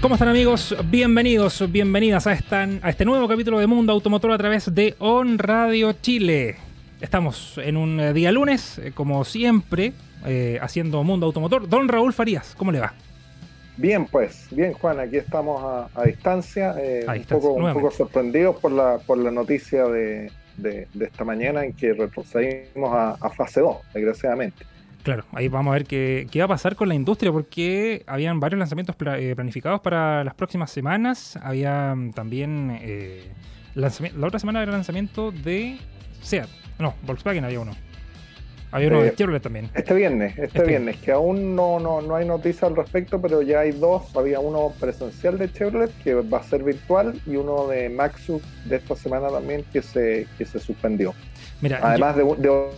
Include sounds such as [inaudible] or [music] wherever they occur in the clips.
¿Cómo están amigos? Bienvenidos, bienvenidas a, a este nuevo capítulo de Mundo Automotor a través de On Radio Chile. Estamos en un eh, día lunes, eh, como siempre, eh, haciendo Mundo Automotor. Don Raúl Farías, ¿cómo le va? Bien, pues, bien Juan, aquí estamos a, distancia, un, poco, sorprendidos por la, por la noticia de, esta mañana en que retrocedimos a fase 2, desgraciadamente. Claro, ahí vamos a ver qué, qué, va a pasar con la industria, porque habían varios lanzamientos eh, planificados para las próximas semanas. Había mm, también. Eh, la otra semana era el lanzamiento de SEAT. No, Volkswagen había uno. Había uno de Chevrolet también. Este viernes, este, este, viernes, que aún no, no, no hay noticia al respecto, pero ya hay dos. Había uno presencial de Chevrolet que va a ser virtual y uno de Maxus de esta semana también que se, que se suspendió. Además de,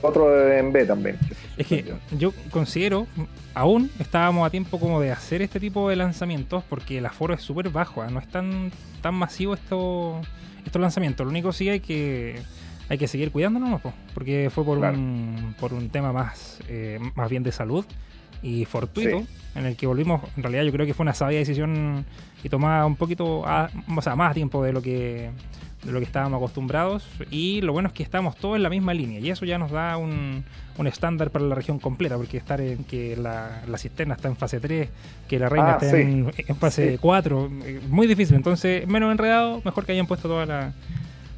otro en B también. es que yo considero, aún estábamos a tiempo como de hacer este tipo de lanzamientos porque el aforo es súper bajo, ¿ah? no es tan, tan masivo esto, estos lanzamientos. Lo único sí hay que hay que seguir cuidándonos, porque fue por, un, por un tema más, eh, más bien de salud y fortuito, en el que volvimos, en realidad yo creo que fue una sabia decisión y tomada un poquito, o sea, más tiempo de lo que de lo que estábamos acostumbrados. Y lo bueno es que estamos todos en la misma línea. Y eso ya nos da un, un estándar para la región completa, porque estar en que la, la cisterna está en fase 3, que la reina ah, está en, fase 4, eh, muy difícil. Entonces, menos enredado, mejor que hayan puesto toda la,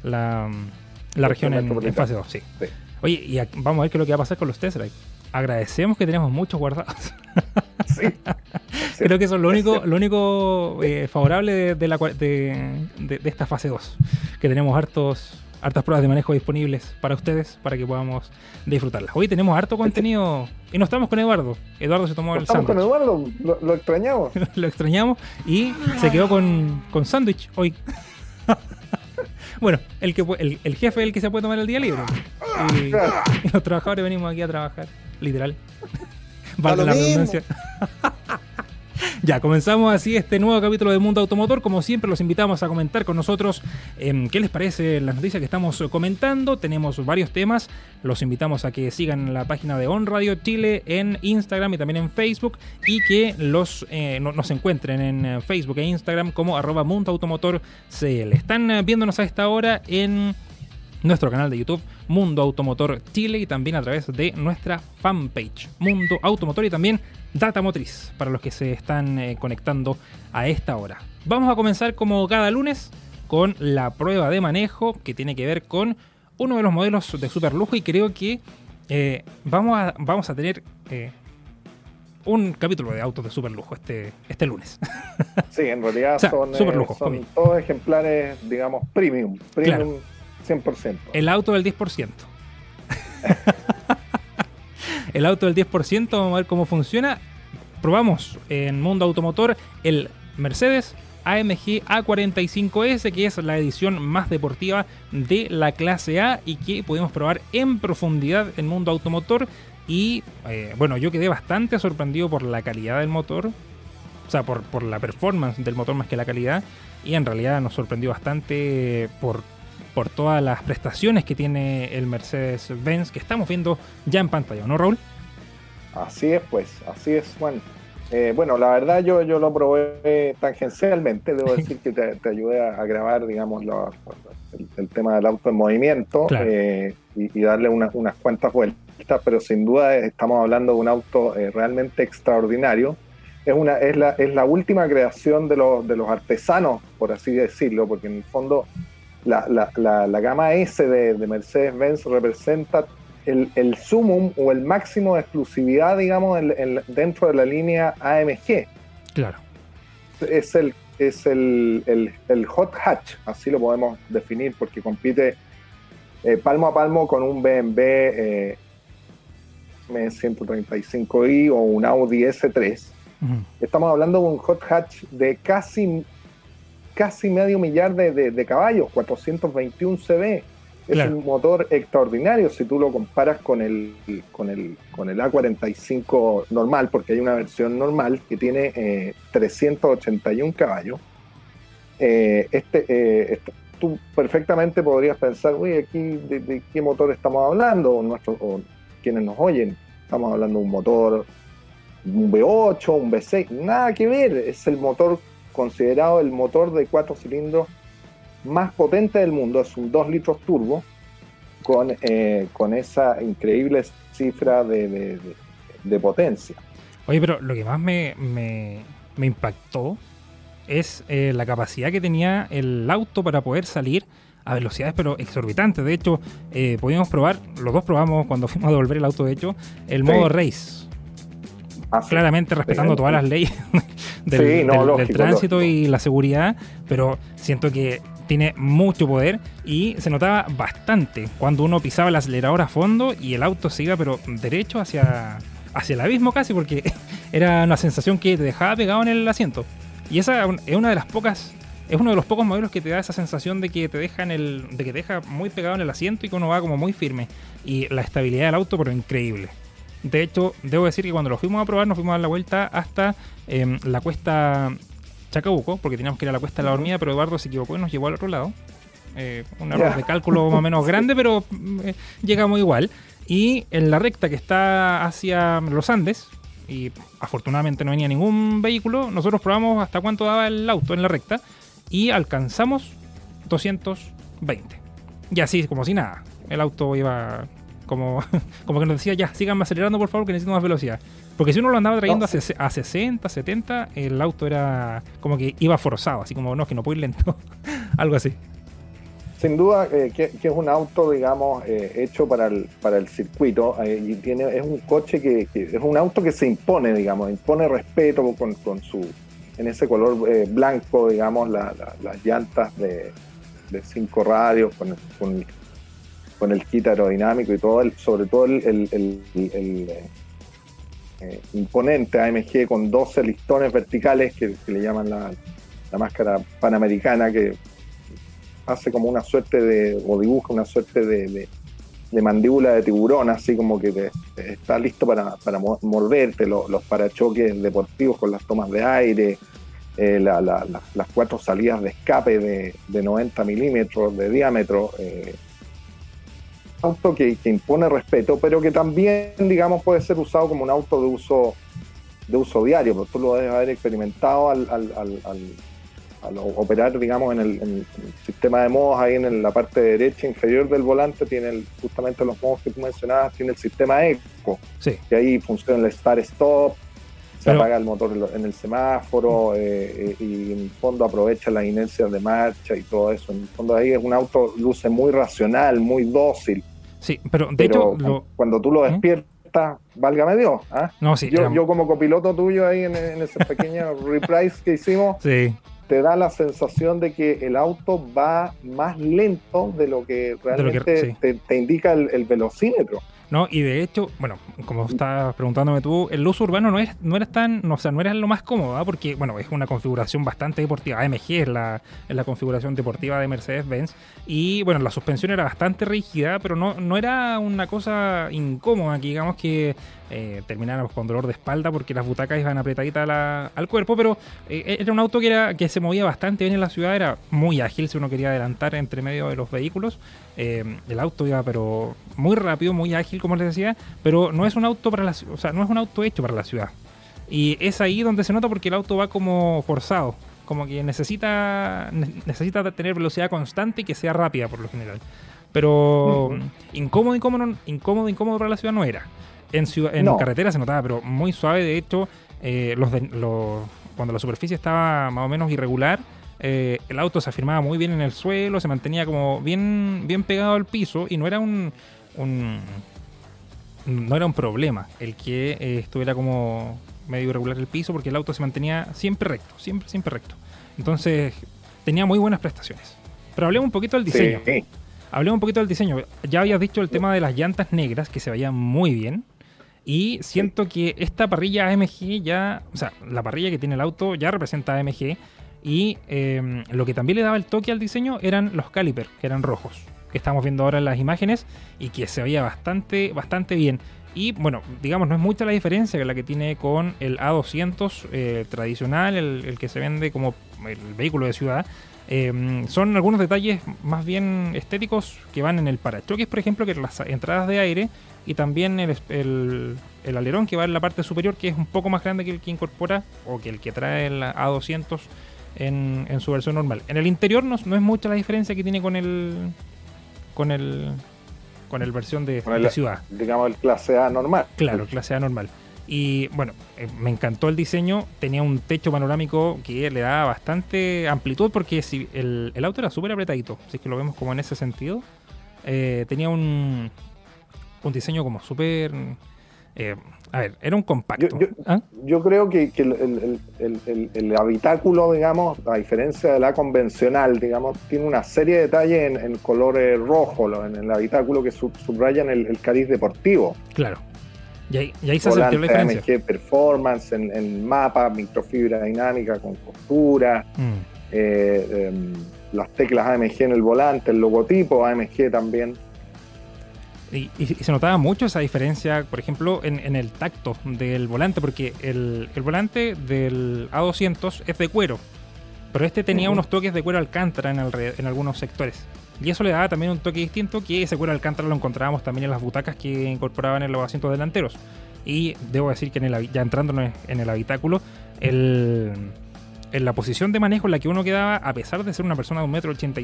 la, la región en, fase 2. Sí. Oye, y vamos a ver qué es lo que va a pasar con los Tesla. Agradecemos que tenemos muchos guardados. [laughs] [laughs] Creo que eso es lo único, lo único eh, favorable de, la, de, de, esta fase 2. Que tenemos hartos, hartas pruebas de manejo disponibles para ustedes para que podamos disfrutarlas. Hoy tenemos harto contenido y no estamos con Eduardo. Eduardo se tomó el sándwich. con Eduardo, lo, extrañamos. [laughs] lo extrañamos y se quedó con, con sándwich hoy. Bueno, el, que, el, el, jefe es el que se puede tomar el día libre. y [laughs] los trabajadores venimos aquí a trabajar, literal. Vale la redundancia. [laughs] [laughs] Ya, comenzamos así este nuevo capítulo de Mundo Automotor. Como siempre, los invitamos a comentar con nosotros em, qué les parece las noticias que estamos comentando. Tenemos varios temas. Los invitamos a que sigan la página de On Radio Chile en Instagram y también en Facebook y que los eh, nos encuentren en eh, Facebook e Instagram como arroba Mundo Automotor CL. Están eh, viéndonos a esta hora en nuestro canal de YouTube Mundo Automotor Chile y también a través de nuestra fanpage Mundo Automotor y también Data Motriz para los que se están eh, conectando a esta hora. Vamos a comenzar como cada lunes con la prueba de manejo que tiene que ver con uno de los modelos de super lujo y creo que eh, vamos, a, vamos a tener eh, un capítulo de autos de super lujo este, este lunes. Sí, en realidad [laughs] son, son todos ejemplares, digamos, premium. Premium 100%. El auto del 10%. [laughs] el auto del 10%, vamos a ver cómo funciona. Probamos en Mundo Automotor el Mercedes AMG A45S, que es la edición más deportiva de la clase A y que pudimos probar en profundidad en Mundo Automotor. Y eh, bueno, yo quedé bastante sorprendido por la calidad del motor, o sea, por, por la performance del motor más que la calidad. Y en realidad nos sorprendió bastante por por todas las prestaciones que tiene el Mercedes-Benz que estamos viendo ya en pantalla, ¿no, Raúl? Así es, pues, así es, Juan. Eh, bueno, la verdad yo, yo lo probé tangencialmente, debo [laughs] decir que te, ayudé a, grabar, digamos, el, tema del auto en movimiento eh, y, darle unas cuantas vueltas, pero sin duda estamos hablando de un auto eh, realmente extraordinario. Es, una, es, la, es la última creación de los, de los artesanos, por así decirlo, porque en el fondo la, la, la, gama S de, Mercedes-Benz representa el, el, sumum o el máximo de exclusividad, digamos, dentro de la línea AMG. Claro. Es el, es el, el, hot hatch, así lo podemos definir, porque compite eh, palmo a palmo con un BMW eh, M135i o un Audi S3. Estamos hablando de un hot hatch de casi, casi medio millar de, caballos, 421 CV. Es un motor extraordinario si tú lo comparas con el, con el, con el A45 normal, porque hay una versión normal que tiene 381 caballos. este, este tú perfectamente podrías pensar, uy, aquí de, qué motor estamos hablando, o, nuestro, o quienes nos oyen, estamos hablando de un motor, un V8, un V6, nada que ver, es el motor considerado el motor de cuatro cilindros más potente del mundo, es un 2 litros turbo, con, eh, con esa increíble cifra de, potencia. Oye, pero lo que más me, me impactó es eh, la capacidad que tenía el auto para poder salir a velocidades pero exorbitantes. De hecho, eh, podíamos probar, los dos probamos cuando [laughs] fuimos a devolver el auto, de hecho, el modo race. Ah, Claramente respetando todas las leyes [laughs] del, tránsito y la seguridad, pero siento que tiene mucho poder y se notaba bastante cuando uno pisaba el acelerador a fondo y el auto se iba pero derecho hacia, hacia el abismo casi porque [laughs] era una sensación que te dejaba pegado en el asiento. Y esa es una de las pocas, es uno de los pocos modelos que te da esa sensación de que te deja en el, de que te deja muy pegado en el asiento y que uno va como muy firme. Y la estabilidad del auto, pero increíble. De hecho, debo decir que cuando lo fuimos a probar, nos fuimos a dar la vuelta hasta em, la cuesta Chacabuco, porque teníamos que ir a la cuesta de la dormida, pero Eduardo se equivocó y nos llevó al otro lado. Eh, un error de cálculo más o menos [laughs] grande, pero eh, llegamos igual. Y en la recta que está hacia los Andes, y afortunadamente no venía ningún vehículo, nosotros probamos hasta cuánto daba el auto en la recta y alcanzamos 220. Y así, como si nada. El auto iba como, [laughs] como que nos decía, ya, síganme acelerando por favor, que necesito más velocidad. Porque si uno lo andaba trayendo a, a 60, 70, el auto era como que iba forzado, así como, no, que no puedo ir lento. [laughs] Algo así sin duda eh, que, es un auto, digamos, eh, hecho para el, para el circuito eh, y tiene, es un coche que, es un auto que se impone, digamos, impone respeto con, con su, en ese color blanco, digamos, las llantas de, cinco radios, con, con, con, el kit aerodinámico y todo, el, sobre todo el, el, imponente AMG con 12 listones verticales que, le llaman la, la máscara panamericana, que hace como una suerte de, o dibuja una suerte de, mandíbula de tiburón, así como que está listo para, para moverte, los parachoques deportivos con las tomas de aire, eh, las cuatro salidas de escape de, 90 milímetros de diámetro. Eh, auto que, impone respeto, pero que también, digamos, puede ser usado como un auto de uso de uso diario, pero tú lo debes haber experimentado al, al operar, digamos, en el, sistema de modos, ahí en la parte derecha inferior del volante, tiene justamente los modos que tú mencionabas, tiene el sistema ECO, que ahí funciona el start-stop, se apaga el motor en el semáforo eh, eh, y en el fondo aprovecha las inercias de marcha y todo eso. En el fondo ahí es un auto, luce muy racional, muy dócil. Sí, pero de hecho... Cuando tú lo ¿Eh? despiertas, válgame Dios. ¿ah? No, sí, yo, yo, como copiloto tuyo ahí en, en ese pequeño [laughs] reprise que hicimos, sí te da la sensación de que el auto va más lento de lo que realmente te, indica el, velocímetro. No, y de hecho, bueno, como estabas preguntándome tú, el uso urbano no es, no era tan, no, o sea, no era lo más cómodo, ¿ah? porque, bueno, es una configuración bastante deportiva. AMG es la, es la configuración deportiva de Mercedes-Benz. Y bueno, la suspensión era bastante rígida, pero no, no era una cosa incómoda, que digamos que eh, termináramos con dolor de espalda porque las butacas iban apretaditas al cuerpo, pero eh, era un auto que, era, que se movía bastante bien en la ciudad, era muy ágil si uno quería adelantar entre medio de los vehículos. Eh, el auto iba pero muy rápido, muy ágil, como les decía, pero no es un auto para la o sea, no es un auto hecho para la ciudad. Y es ahí donde se nota porque el auto va como forzado, como que necesita necesita tener velocidad constante y que sea rápida por lo general. Pero incómodo, incómodo, incómodo, incómodo para la ciudad no era. En, en carretera se notaba, pero muy suave. De hecho, eh, los, cuando la superficie estaba más o menos irregular, eh, el auto se afirmaba muy bien en el suelo, se mantenía como bien, bien pegado al piso y no era un, no era un problema el que eh, estuviera como medio irregular el piso porque el auto se mantenía siempre recto, siempre, siempre recto. Entonces tenía muy buenas prestaciones. Pero hablemos un poquito del diseño. hablemos un poquito del diseño. Ya habías dicho el tema de las llantas negras, que se veían muy bien. Y siento que esta parrilla AMG ya, o sea, la parrilla que tiene el auto ya representa AMG. Y em, lo que también le daba el toque al diseño eran los calipers, que eran rojos, que estamos viendo ahora en las imágenes y que se veía bastante, bastante bien. Y bueno, digamos, no es mucha la diferencia que la que tiene con el A200 eh, tradicional, el, que se vende como el vehículo de ciudad. Em, son algunos detalles más bien estéticos que van en el parachoques, por ejemplo, que las entradas de aire y también el, el, alerón que va en la parte superior, que es un poco más grande que el que incorpora o que el que trae el A200 en, en su versión normal. En el interior no, no, es mucha la diferencia que tiene con el con el con el versión de, ciudad. Digamos el clase A normal. Claro, clase A normal. Y bueno, eh, me encantó el diseño. Tenía un techo panorámico que le daba bastante amplitud porque si el, auto era súper apretadito, si es que lo vemos como en ese sentido. Eh, tenía un, un diseño como súper... Eh, a ver, era un compacto. Yo, ¿Ah? creo que, el, habitáculo, digamos, a diferencia de la convencional, digamos, tiene una serie de detalles en, colores rojo, en el habitáculo que subrayan el, cariz deportivo. Claro. Y ahí, se sintió la diferencia. AMG Performance, en, el mapa, microfibra dinámica con costura, mm. eh, em, las teclas AMG en el volante, el logotipo AMG también. Y, se notaba mucho esa diferencia, por ejemplo, en, el tacto del volante, porque el, volante del A200 es de cuero, pero este tenía unos toques de cuero alcántara en, en algunos sectores. Y eso le daba también un toque distinto, que ese cuero alcántara lo encontrábamos también en las butacas que incorporaban en los asientos delanteros. Y debo decir que en el, ya entrando en el habitáculo, el, en la posición de manejo en la que uno quedaba, a pesar de ser una persona de un metro ochenta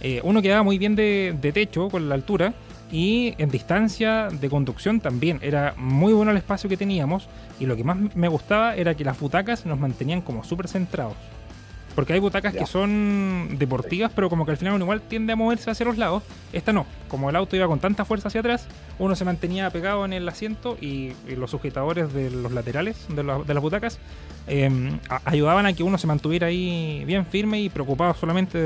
eh, uno quedaba muy bien de, de, techo con la altura y en distancia de conducción también. Era muy bueno el espacio que teníamos y lo que más me gustaba era que las butacas nos mantenían como súper centrados. Porque hay butacas que son deportivas, pero como que al final uno igual tiende a moverse hacia los lados. Esta no. Como el auto iba con tanta fuerza hacia atrás, uno se mantenía pegado en el asiento y, los sujetadores de los laterales de, las butacas em, ayudaban a que uno se mantuviera ahí bien firme y preocupado solamente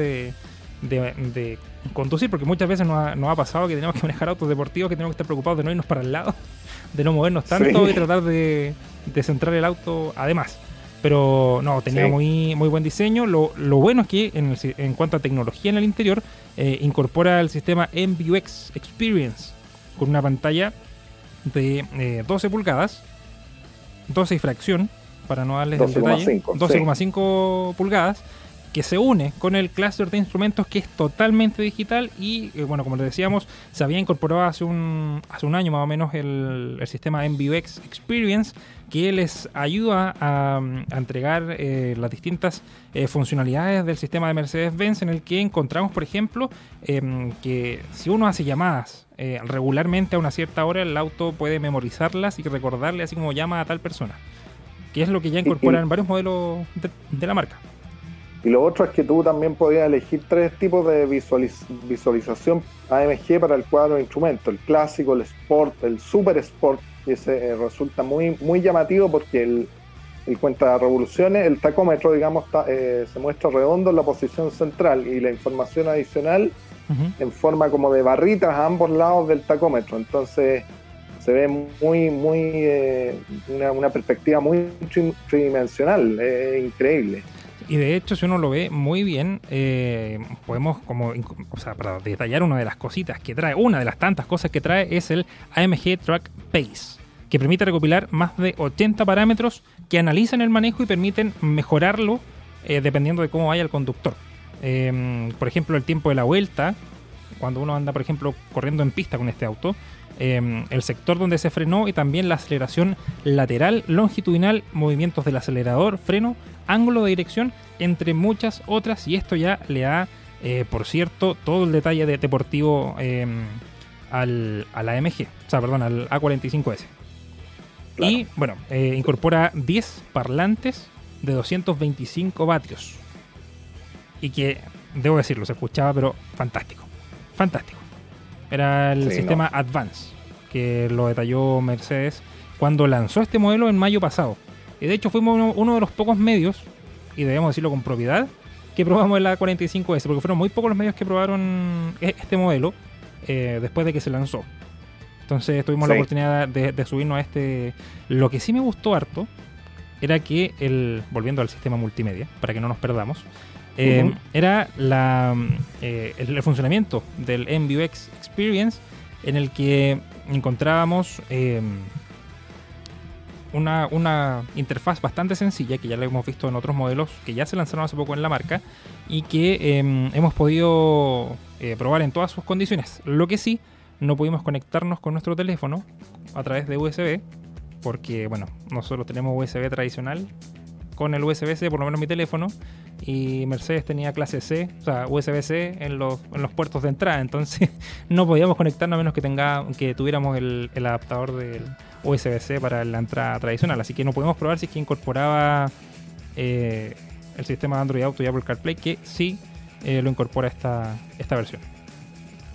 de, conducir, porque muchas veces nos ha, pasado que tenemos que manejar autos deportivos que tenemos que estar preocupados de no irnos para el lado, [laughs] de no movernos tanto y tratar de, de centrar el auto además. Pero no, tenía muy, muy buen diseño. Lo, bueno es que en, cuanto a tecnología en el interior, eh, incorpora el sistema MBUX Experience con una pantalla de 12 eh, pulgadas, 12 y fracción, para no darles el detalle, 12,5 pulgadas, que se une con el clúster de instrumentos que es totalmente digital y, eh, bueno, como les decíamos, se había incorporado hace un, hace un año más o menos el, el sistema MBUX Experience que les ayuda a, entregar eh, las distintas eh, funcionalidades del sistema de Mercedes-Benz en el que encontramos, por ejemplo, em, que si uno hace llamadas regularmente a una cierta hora, el auto puede memorizarlas y recordarle así como llama a tal persona, que es lo que ya incorporan varios modelos de la marca. Y lo otro es que tú también podías elegir tres tipos de visualización AMG para el cuadro de instrumento, el clásico, el sport, el super sport, y ese eh, resulta muy, muy llamativo porque el, el cuenta de revoluciones, el tacómetro, digamos, eh, se muestra redondo en la posición central y la información adicional en forma como de barritas a ambos lados del tacómetro. Entonces se ve muy, muy, eh, una, una, perspectiva muy tridimensional, es increíble. Y de hecho, si uno lo ve muy bien, eh, podemos como, para detallar una de las cositas que trae, una de las tantas cosas que trae es el AMG Track Pace, que permite recopilar más de 80 parámetros que analizan el manejo y permiten mejorarlo eh, dependiendo de cómo vaya el conductor. Em, por ejemplo, el tiempo de la vuelta, cuando uno anda, por ejemplo, corriendo en pista con este auto, em, el sector donde se frenó y también la aceleración lateral, longitudinal, movimientos del acelerador, freno, ángulo de dirección, entre muchas otras. Y esto ya le da, eh, por cierto, todo el detalle de deportivo em, al, al, AMG, o sea, perdón, al A45S. Y bueno, eh, incorpora 10 parlantes de 225 vatios. Y que, debo decirlo, se escuchaba, pero fantástico. Fantástico. Era el sistema Advance, que lo detalló Mercedes cuando lanzó este modelo en mayo pasado. Y de hecho fuimos uno, de los pocos medios, y debemos decirlo con propiedad, que probamos el A45S, porque fueron muy pocos los medios que probaron e-, este modelo eh, después de que se lanzó. Entonces tuvimos la oportunidad de, subirnos a este. Lo que sí me gustó harto era que el. Volviendo al sistema multimedia, para que no nos perdamos. Eh, era la, eh, el, funcionamiento del MVUX Experience en el que encontrábamos una, interfaz bastante sencilla que ya la hemos visto en otros modelos que ya se lanzaron hace poco en la marca y que em, hemos podido eh, probar en todas sus condiciones. Lo que sí, no pudimos conectarnos con nuestro teléfono a través de USB porque, bueno, nosotros tenemos USB tradicional con el USB-C, por lo menos mi teléfono, y Mercedes tenía clase C, o sea, USB-C en los, en los puertos de entrada, entonces [laughs] no podíamos conectarnos a menos que, tenga, que tuviéramos el, adaptador del USB-C para la entrada tradicional. Así que no podemos probar si es que incorporaba eh, el sistema Android Auto y Apple CarPlay, que sí eh, lo incorpora esta, esta versión.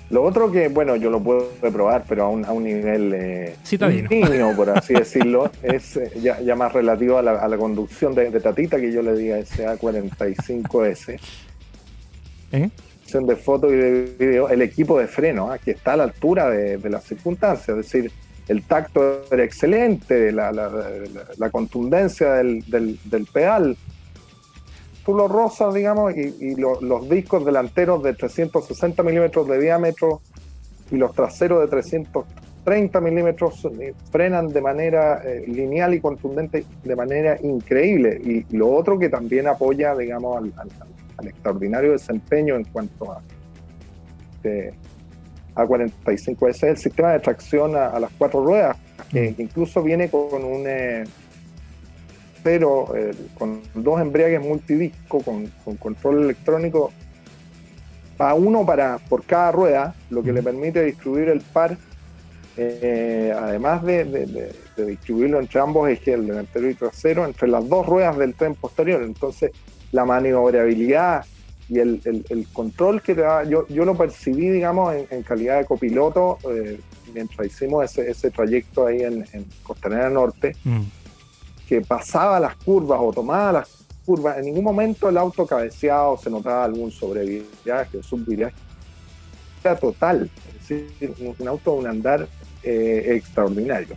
Lo otro que, bueno, yo lo puedo probar, pero a un, a un nivel eh, niño, por así [laughs] decirlo, es eh, ya, más relativo a la, conducción de, Tatita, que yo le diga SA45S. ¿Eh? de foto y de video, el equipo de freno, que está a la altura de, de las circunstancias, es decir, el tacto era excelente, la, la, contundencia del, del, pedal. Tú lo rozas, digamos, y, los discos delanteros de 360 milímetros de diámetro y los traseros de 330 milímetros eh, frenan de manera eh, lineal y contundente de manera increíble. Y lo otro que también apoya, digamos, al, extraordinario desempeño en cuanto a... Eh, a45. Ese es el sistema de tracción a, las cuatro ruedas, que mm. incluso viene con un eh, pero eh, con dos embriagues multidisco con, control electrónico a uno para por cada rueda, lo que le permite distribuir el par, eh, además de, distribuirlo entre ambos ejes, el delantero y trasero, entre las dos ruedas del tren posterior. Entonces, la maniobrabilidad y el, el, control que te da, yo, yo lo percibí, digamos, en, calidad de copiloto eh, mientras hicimos ese, ese, trayecto ahí en, en Costanera Norte, mm. Que pasaba las curvas o tomaba las curvas, en ningún momento el auto cabeceado se notaba algún sobreviaje o subviaje. Era total, es decir, un auto de un andar eh, extraordinario.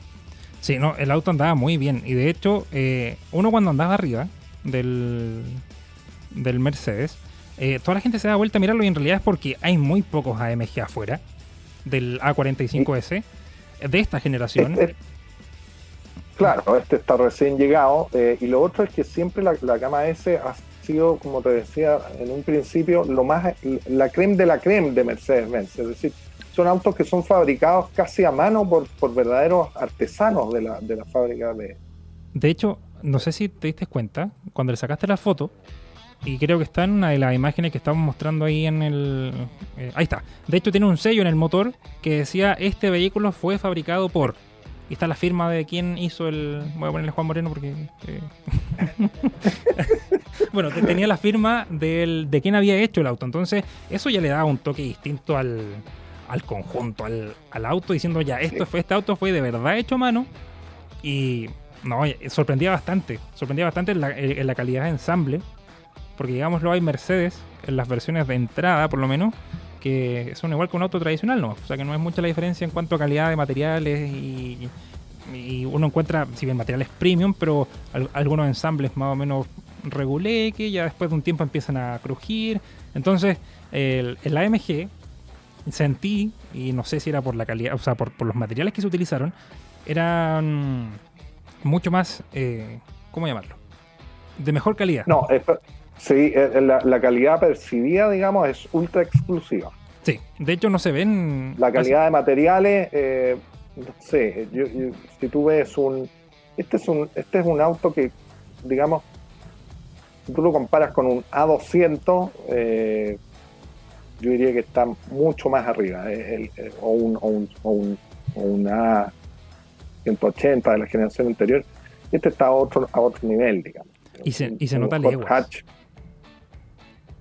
Sí, no, el auto andaba muy bien y de hecho, eh, uno cuando andaba arriba del, del Mercedes, eh, toda la gente se da vuelta a mirarlo y en realidad es porque hay muy pocos AMG afuera del A45S de esta generación. [laughs] Este, claro, este está recién llegado eh, y lo otro es que siempre la, gama S ha sido, como te decía en un principio, lo más la creme de la creme de Mercedes-Benz, es decir, son autos que son fabricados casi a mano por, por verdaderos artesanos de la, de la fábrica de... De hecho, no sé si te diste cuenta, cuando le sacaste la foto, y creo que está en una de las imágenes que estamos mostrando ahí en el... Eh, ahí está. De hecho tiene un sello en el motor que decía este vehículo fue fabricado por... Y está la firma de quién hizo el... Voy a ponerle Juan Moreno porque... Eh, [laughs] bueno, tenía la firma del, de quién había hecho el auto. Entonces eso ya le daba un toque distinto al, al conjunto, al, al, auto, diciendo ya, esto fue, este auto fue de verdad hecho a mano. Y no, sorprendía bastante. Sorprendía bastante en la, en la calidad de ensamble porque digámoslo, hay Mercedes en las versiones de entrada, por lo menos, que son igual que un auto tradicional, ¿no? O sea que no es mucha la diferencia en cuanto a calidad de materiales y, uno encuentra, si bien materiales premium, pero algunos ensambles más o menos regulé que ya después de un tiempo empiezan a crujir. Entonces, el, el AMG sentí, y no sé si era por la calidad, o sea, por, los materiales que se utilizaron, eran mucho más, eh, ¿cómo llamarlo? De mejor calidad. No, eh, eh, la, calidad percibida, digamos, es ultra exclusiva. Sí, de hecho no se ven... La calidad de materiales, eh, no sé, si tú ves un... Este es un, este es un auto que, digamos, si tú lo comparas con un A200, yo diría que está mucho más arriba, o, un, o, un, o, un, o un A180 de la generación anterior. Este está a otro, a otro nivel, digamos. Y se, y se nota el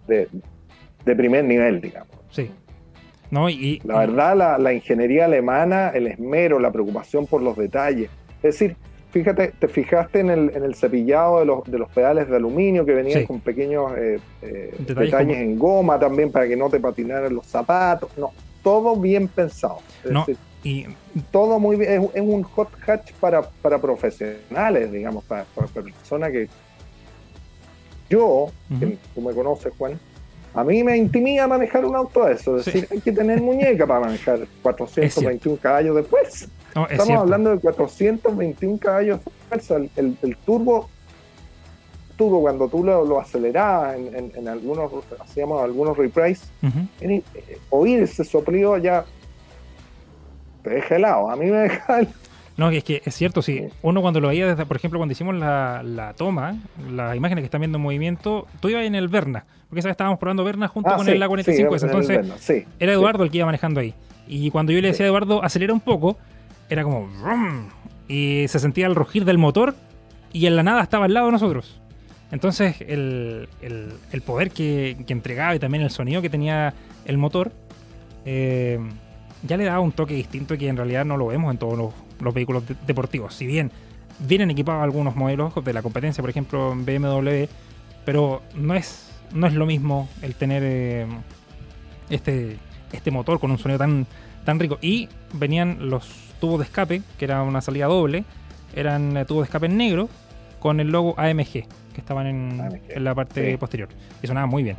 de, primer nivel, digamos. Sí. No, y, la verdad, la, ingeniería alemana, el esmero, la preocupación por los detalles. Es decir, fíjate, te fijaste en el, en el cepillado de los, de los pedales de aluminio que venían con pequeños eh, eh, detalles, en goma también para que no te patinaran los zapatos. No, todo bien pensado. y... Todo muy bien. Es, un hot hatch para, para profesionales, digamos, para, para personas que. Yo, que tú me conoces, Juan, a mí me intimida manejar un auto de eso. Es decir, hay que tener muñeca para manejar 421 caballos de fuerza. Estamos hablando de 421 caballos de fuerza. El, el, turbo, turbo, cuando tú lo, lo acelerabas en, algunos, hacíamos algunos reprises, eh, oír ese soplido ya te deja helado. A mí me deja [laughs] No, es que es cierto, sí. Uno cuando lo veía, desde, por ejemplo, cuando hicimos la, la toma, las imágenes que están viendo en movimiento, tú ibas en el Verna porque esa estábamos probando Berna junto ah, con el A45. entonces era Eduardo el que iba manejando ahí. Y cuando yo le decía a Eduardo, acelera un poco, era como... y se sentía el rugir del motor y en la nada estaba al lado de nosotros. Entonces el, el, poder que, que, entregaba y también el sonido que tenía el motor eh, ya le daba un toque distinto que en realidad no lo vemos en todos los, vehículos deportivos. Si bien vienen equipados algunos modelos de la competencia, por ejemplo en BMW, pero no es no es lo mismo el tener eh, este, este motor con un sonido tan, tan rico. Y venían los tubos de escape, que era una salida doble, eran eh, tubos de escape en negro con el logo AMG, que estaban en, la parte posterior. Y sonaba muy bien.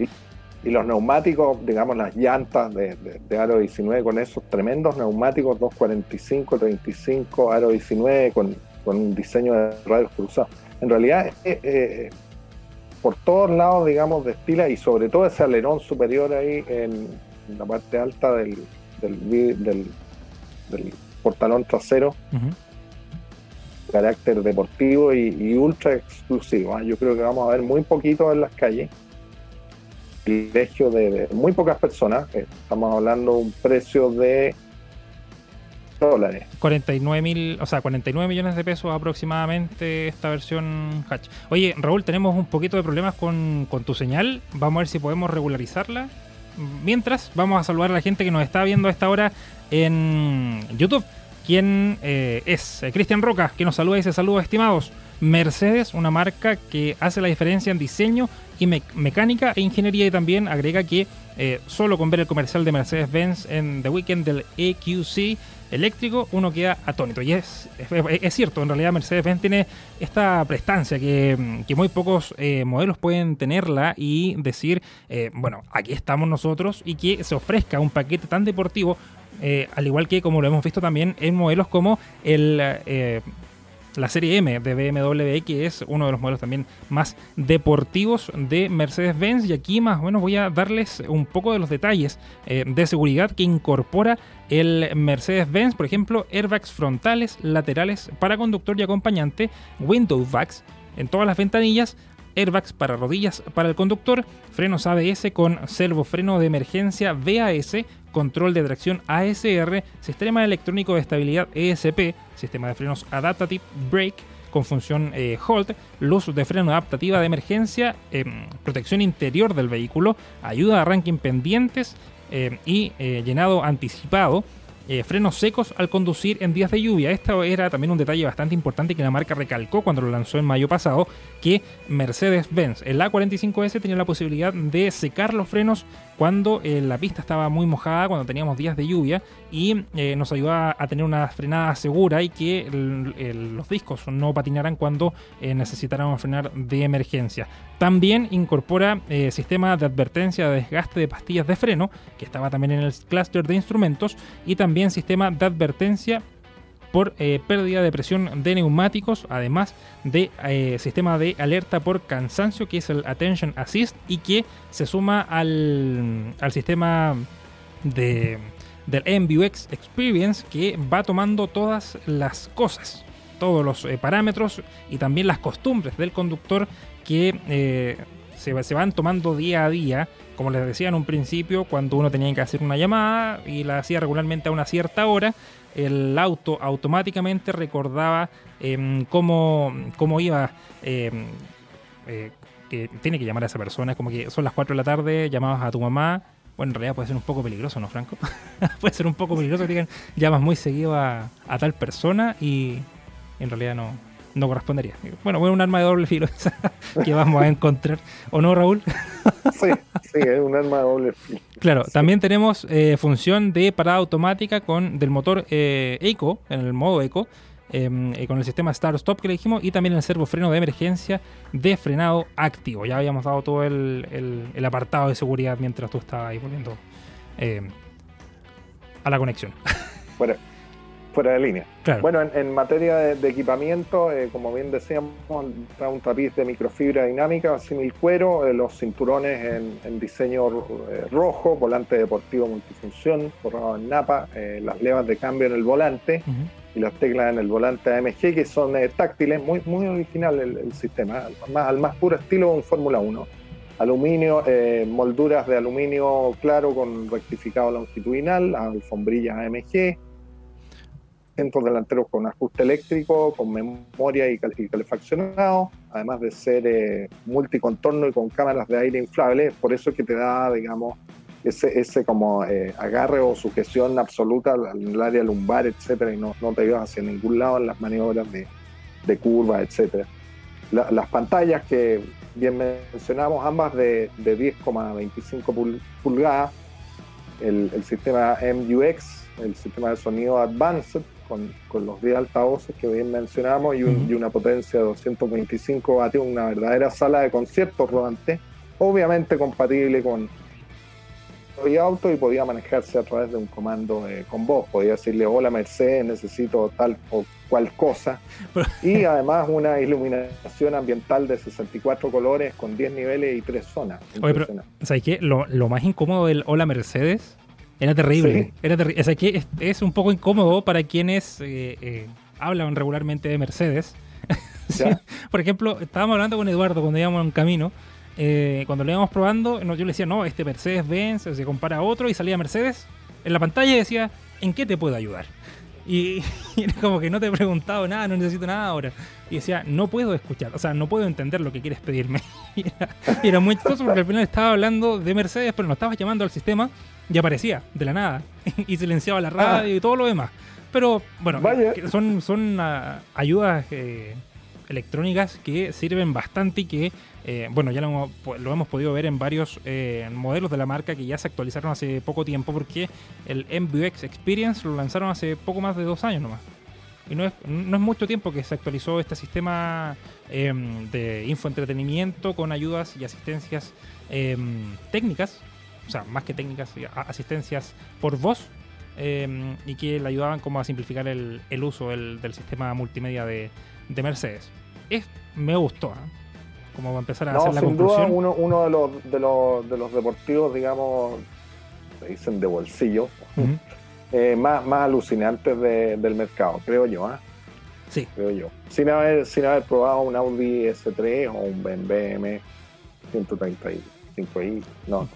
Y, los neumáticos, digamos, las llantas de, de, Aro 19 con esos tremendos neumáticos 245, 35, Aro 19 con, con un diseño de radios cruzados. En realidad, eh, por todos lados, digamos, destila y sobre todo ese alerón superior ahí en, la parte alta del, del, portalón trasero. Carácter deportivo y, ultra exclusivo. ¿ah? Yo creo que vamos a ver muy poquito en las calles. Privilegio de, muy pocas personas. Estamos hablando de un precio de dólares. 49 mil, o sea, 49 millones de pesos aproximadamente esta versión hatch. Oye, Raúl, tenemos un poquito de problemas con, tu señal. Vamos a ver si podemos regularizarla. Mientras, vamos a saludar a la gente que nos está viendo a esta hora en YouTube. ¿Quién eh, es? Eh, Cristian Roca, que nos saluda y dice saludos estimados. Mercedes, una marca que hace la diferencia en diseño y mecánica e ingeniería y también agrega que eh, solo con ver el comercial de Mercedes-Benz en The Weekend del EQC eléctrico, uno queda atónito. Y es, es, cierto, en realidad Mercedes-Benz tiene esta prestancia que, muy pocos eh, modelos pueden tenerla y decir, eh, bueno, aquí estamos nosotros y que se ofrezca un paquete tan deportivo, al igual que como lo hemos visto también en modelos como el la serie M de BMW, que es uno de los modelos también más deportivos de Mercedes-Benz. Y aquí más o menos voy a darles un poco de los detalles eh, de seguridad que incorpora el Mercedes-Benz. Por ejemplo, airbags frontales, laterales para conductor y acompañante, window bags en todas las ventanillas, airbags para rodillas para el conductor, frenos ABS con servo freno de emergencia VAS, control de tracción ASR, sistema electrónico de estabilidad ESP, sistema de frenos Adaptative Brake con función eh, Hold, luz de freno adaptativa de emergencia, em, protección interior del vehículo, ayuda a arranque en pendientes em, y eh, llenado anticipado. Eh, frenos secos al conducir en días de lluvia. Esto era también un detalle bastante importante que la marca recalcó cuando lo lanzó en mayo pasado, que Mercedes-Benz, el A45S tenía la posibilidad de secar los frenos cuando eh, la pista estaba muy mojada, cuando teníamos días de lluvia y eh, nos ayudaba a tener una frenada segura y que los discos no patinaran cuando necesitáramos frenar de emergencia. También incorpora sistema de advertencia de desgaste de pastillas de freno, que estaba también en el clúster de instrumentos, y también sistema de advertencia por eh, pérdida de presión de neumáticos, además de eh, sistema de alerta por cansancio, que es el Attention Assist, y que se suma al, al sistema de, del MBUX Experience, que va tomando todas las cosas, todos los eh, parámetros y también las costumbres del conductor que se van tomando día a día como les decía en un principio, cuando uno tenía que hacer una llamada y la hacía regularmente a una cierta hora, el auto automáticamente recordaba em, cómo, cómo, iba. Em, eh, que tiene que llamar a esa persona, es como que son las 4 de la tarde, llamabas a tu mamá. Bueno, en realidad puede ser un poco peligroso, ¿no, Franco? [laughs] puede ser un poco peligroso que digan, llamas muy seguido a, tal persona y en realidad no, no correspondería. Bueno, bueno, un arma de doble filo [laughs] que vamos a encontrar. ¿O no, Raúl? [laughs] sí, sí, es un arma de doble filo. Claro, también tenemos eh, función de parada automática con del motor eh, Eco, en el modo Eco, em, eh, con el sistema Start Stop que le dijimos, y también el servo freno de emergencia de frenado activo. Ya habíamos dado todo el, el apartado de seguridad mientras tú estabas ahí volviendo em, a la conexión. Bueno, fuera de línea. Bueno, en, materia de, equipamiento, eh, como bien decíamos, está un tapiz de microfibra dinámica, simil cuero, eh, los cinturones en, diseño eh, rojo, volante deportivo multifunción, forrado en napa, las levas de cambio en el volante y las teclas en el volante AMG, que son táctiles, muy, muy original el, sistema, al más, al más puro estilo de un Fórmula 1 aluminio, molduras de aluminio claro con rectificado longitudinal, alfombrillas AMG, centros delanteros con ajuste eléctrico, con memoria y, calefaccionado, además de ser eh, multicontorno y con cámaras de aire inflable, por eso es que te da, digamos, ese, ese como eh, agarre o sujeción absoluta en el área lumbar, etcétera, y no, no te llevas hacia ningún lado en las maniobras de, de curva, etcétera. las pantallas que bien mencionamos, ambas de, de 10,25 pulgadas, el, el sistema MUX, el sistema de sonido Advanced, con, los 10 altavoces que bien mencionamos y, una potencia de 225 vatios, una verdadera sala de conciertos rodante, obviamente compatible con el auto y podía manejarse a través de un comando eh, con voz. Podía decirle, hola Mercedes, necesito tal o cual cosa. y además una iluminación ambiental de 64 colores con 10 niveles y 3 zonas. Oye, pero, ¿sabes qué? Lo, lo más incómodo del hola Mercedes era terrible. Era terrible. O que es, un poco incómodo para quienes eh, eh, hablan regularmente de Mercedes. [laughs] Por ejemplo, estábamos hablando con Eduardo cuando íbamos en camino. Eh, cuando lo íbamos probando, yo le decía, no, este Mercedes-Benz se compara a otro y salía Mercedes en la pantalla y decía, ¿en qué te puedo ayudar? [laughs] Y, era como que no te he preguntado nada, no necesito nada ahora. Y decía, no puedo escuchar, o sea, no puedo entender lo que quieres pedirme. [laughs] Y era, muy chistoso porque al final estaba hablando de Mercedes, pero no estabas llamando al sistema y aparecía de la nada [laughs] y silenciaba la radio y todo lo demás. Pero bueno, son, son ah, ayudas eh, electrónicas que sirven bastante y que, eh, bueno, ya lo, hemos podido ver en varios eh, modelos de la marca que ya se actualizaron hace poco tiempo porque el MVX Experience lo lanzaron hace poco más de dos años nomás. Y no es, no es mucho tiempo que se actualizó este sistema em, de infoentretenimiento con ayudas y asistencias em, técnicas o sea, más que técnicas, asistencias por voz em, y que le ayudaban como a simplificar el, uso del, sistema multimedia de, Mercedes. Es, me gustó, ¿eh? como va a empezar a hacer la sin Duda uno, uno de, los, de, los, de los deportivos, digamos, se dicen de bolsillo, [laughs] eh, más, más alucinantes del mercado, creo yo. ¿eh? Sí. Creo yo. Sin haber, sin haber probado un Audi S3 o un BMW 135i. No,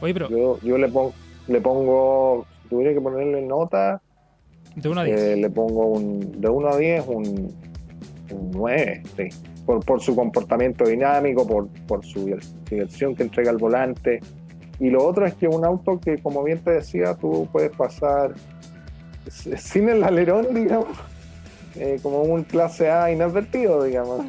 Oye, pero. Yo, yo le, pongo, le pongo. Tuviera que ponerle nota. De 1 a 10. Eh, le pongo un. De 1 a 10, un, un 9, sí. Por, por, su comportamiento dinámico, por, por su dirección que entrega el volante. Y lo otro es que un auto que, como bien te decía, tú puedes pasar sin el alerón, [laughs] digamos, eh, como un clase A inadvertido, digamos.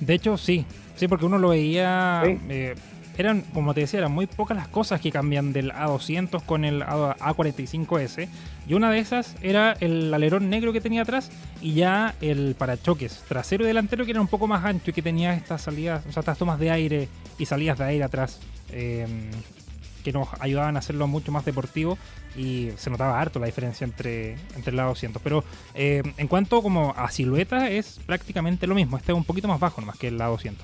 De hecho, sí. Sí, porque uno lo veía. Eh, eran, como te decía, eran muy pocas las cosas que cambian del A200 con el A45S. Y una de esas era el alerón negro que tenía atrás y ya el parachoques trasero y delantero que era un poco más ancho y que tenía estas salidas, o sea, estas tomas de aire y salidas de aire atrás. Em, que nos ayudaban a hacerlo mucho más deportivo y se notaba harto la diferencia entre, entre el A200. Pero em, en cuanto como a silueta es prácticamente lo mismo. Este es un poquito más bajo nomás que el A200.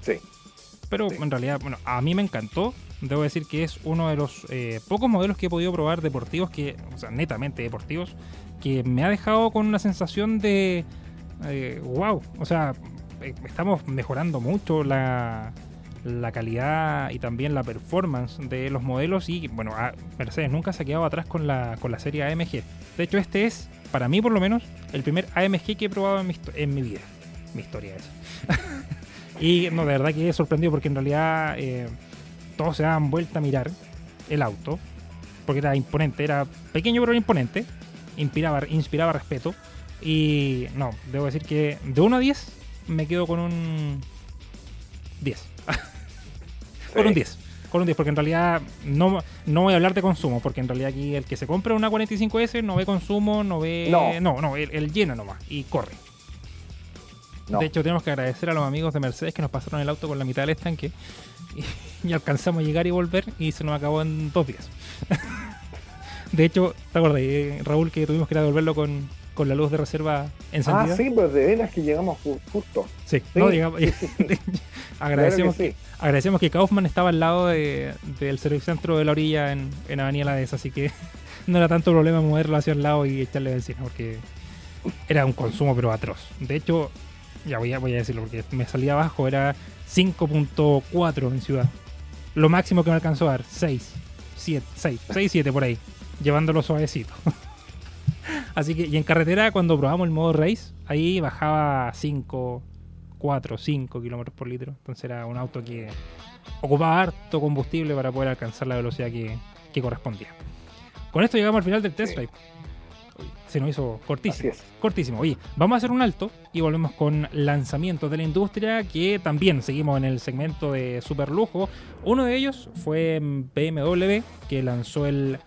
Sí, pero en realidad, bueno, a mí me encantó. Debo decir que es uno de los eh, pocos modelos que he podido probar deportivos, que, o sea, netamente deportivos, que me ha dejado con una sensación de, wow, o sea, eh, estamos mejorando mucho la, la calidad y también la performance de los modelos y bueno, Mercedes nunca se ha quedado atrás con la, con la serie AMG. De hecho, este es, para mí por lo menos, el primer AMG que he probado en mi, en mi vida. Mi historia es. [laughs] Y no, de verdad que he sorprendido porque en realidad eh, todos se daban vuelta a mirar el auto, porque era imponente, era pequeño pero imponente, inspiraba, inspiraba respeto. Y no, debo decir que de 1 a 10 me quedo con un 10. [laughs] con un 10. Con un 10, porque en realidad no, no voy a hablar de consumo, porque en realidad aquí el que se compra una 45S no ve consumo, no ve... No. no, no, él, él llena nomás y corre. No. De hecho, tenemos que agradecer a los amigos de Mercedes que nos pasaron el auto con la mitad del estanque y, [laughs] y alcanzamos a llegar y volver y se nos acabó en dos días. [laughs] de hecho, ¿te acuerdas, eh, Raúl, que tuvimos que ir a devolverlo con, con la luz de reserva encendida? ah, sí, pues de veras que llegamos ju- justo. Sí, Sí, no, digamos- [laughs] agradecemos, Claro que agradecemos que Kaufman estaba al lado de- del servicentro de la orilla en, en Avenida La Dehesa, así que no era tanto problema moverlo hacia el lado y echarle benzina, porque era un consumo pero atroz. De hecho, ya voy a, voy a decirlo, porque me salía abajo, era 5.4 en ciudad. Lo máximo que me alcanzó a dar, 6, 7, 6, 6, 7 por ahí, llevándolo suavecito. [laughs] Así que, y en carretera, cuando probamos el modo race, ahí bajaba 5, 4, 5 kilómetros por litro. Entonces era un auto que ocupaba harto combustible para poder alcanzar la velocidad que, que correspondía. Con esto llegamos al final del test drive. Se nos hizo cortísimo. Cortísimo. Oye, vamos a hacer un alto y volvemos con lanzamientos de la industria que también seguimos en el segmento de super lujo. Uno de ellos fue BMW que lanzó el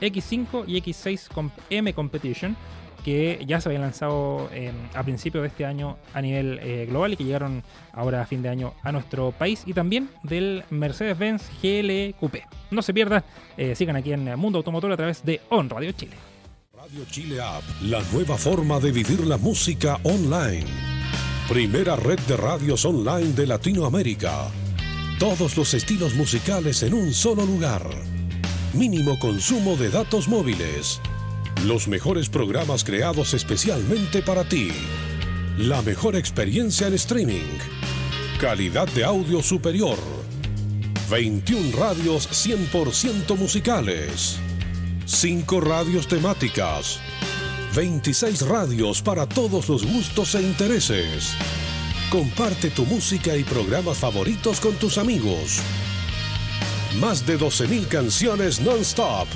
X5 y X6 com- M Competition que ya se habían lanzado eh, a principios de este año a nivel eh, global y que llegaron ahora a fin de año a nuestro país y también del Mercedes-Benz GL Coupé. No se pierda, eh, sigan aquí en Mundo Automotor a través de On Radio Chile. Radio Chile App, la nueva forma de vivir la música online. Primera red de radios online de Latinoamérica. Todos los estilos musicales en un solo lugar. Mínimo consumo de datos móviles. Los mejores programas creados especialmente para ti. La mejor experiencia en streaming. Calidad de audio superior. 21 radios 100% musicales. 5 radios temáticas, 26 radios para todos los gustos e intereses. Comparte tu música y programas favoritos con tus amigos. Más de 12.000 canciones non-stop.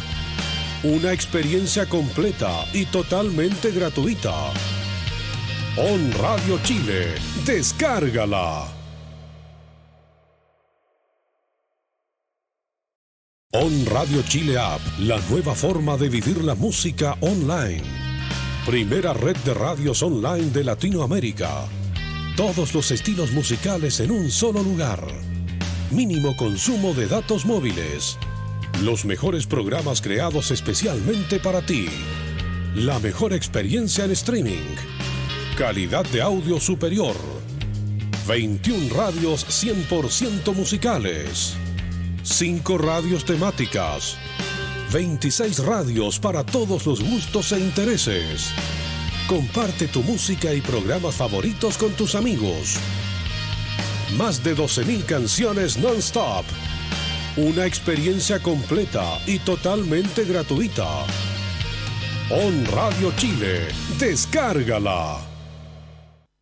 Una experiencia completa y totalmente gratuita. On Radio Chile, descárgala. On Radio Chile App, la nueva forma de vivir la música online. Primera red de radios online de Latinoamérica. Todos los estilos musicales en un solo lugar. Mínimo consumo de datos móviles. Los mejores programas creados especialmente para ti. La mejor experiencia en streaming. Calidad de audio superior. 21 radios 100% musicales. 5 radios temáticas, 26 radios para todos los gustos e intereses. Comparte tu música y programas favoritos con tus amigos. Más de 12.000 canciones non-stop. Una experiencia completa y totalmente gratuita. On Radio Chile, descárgala.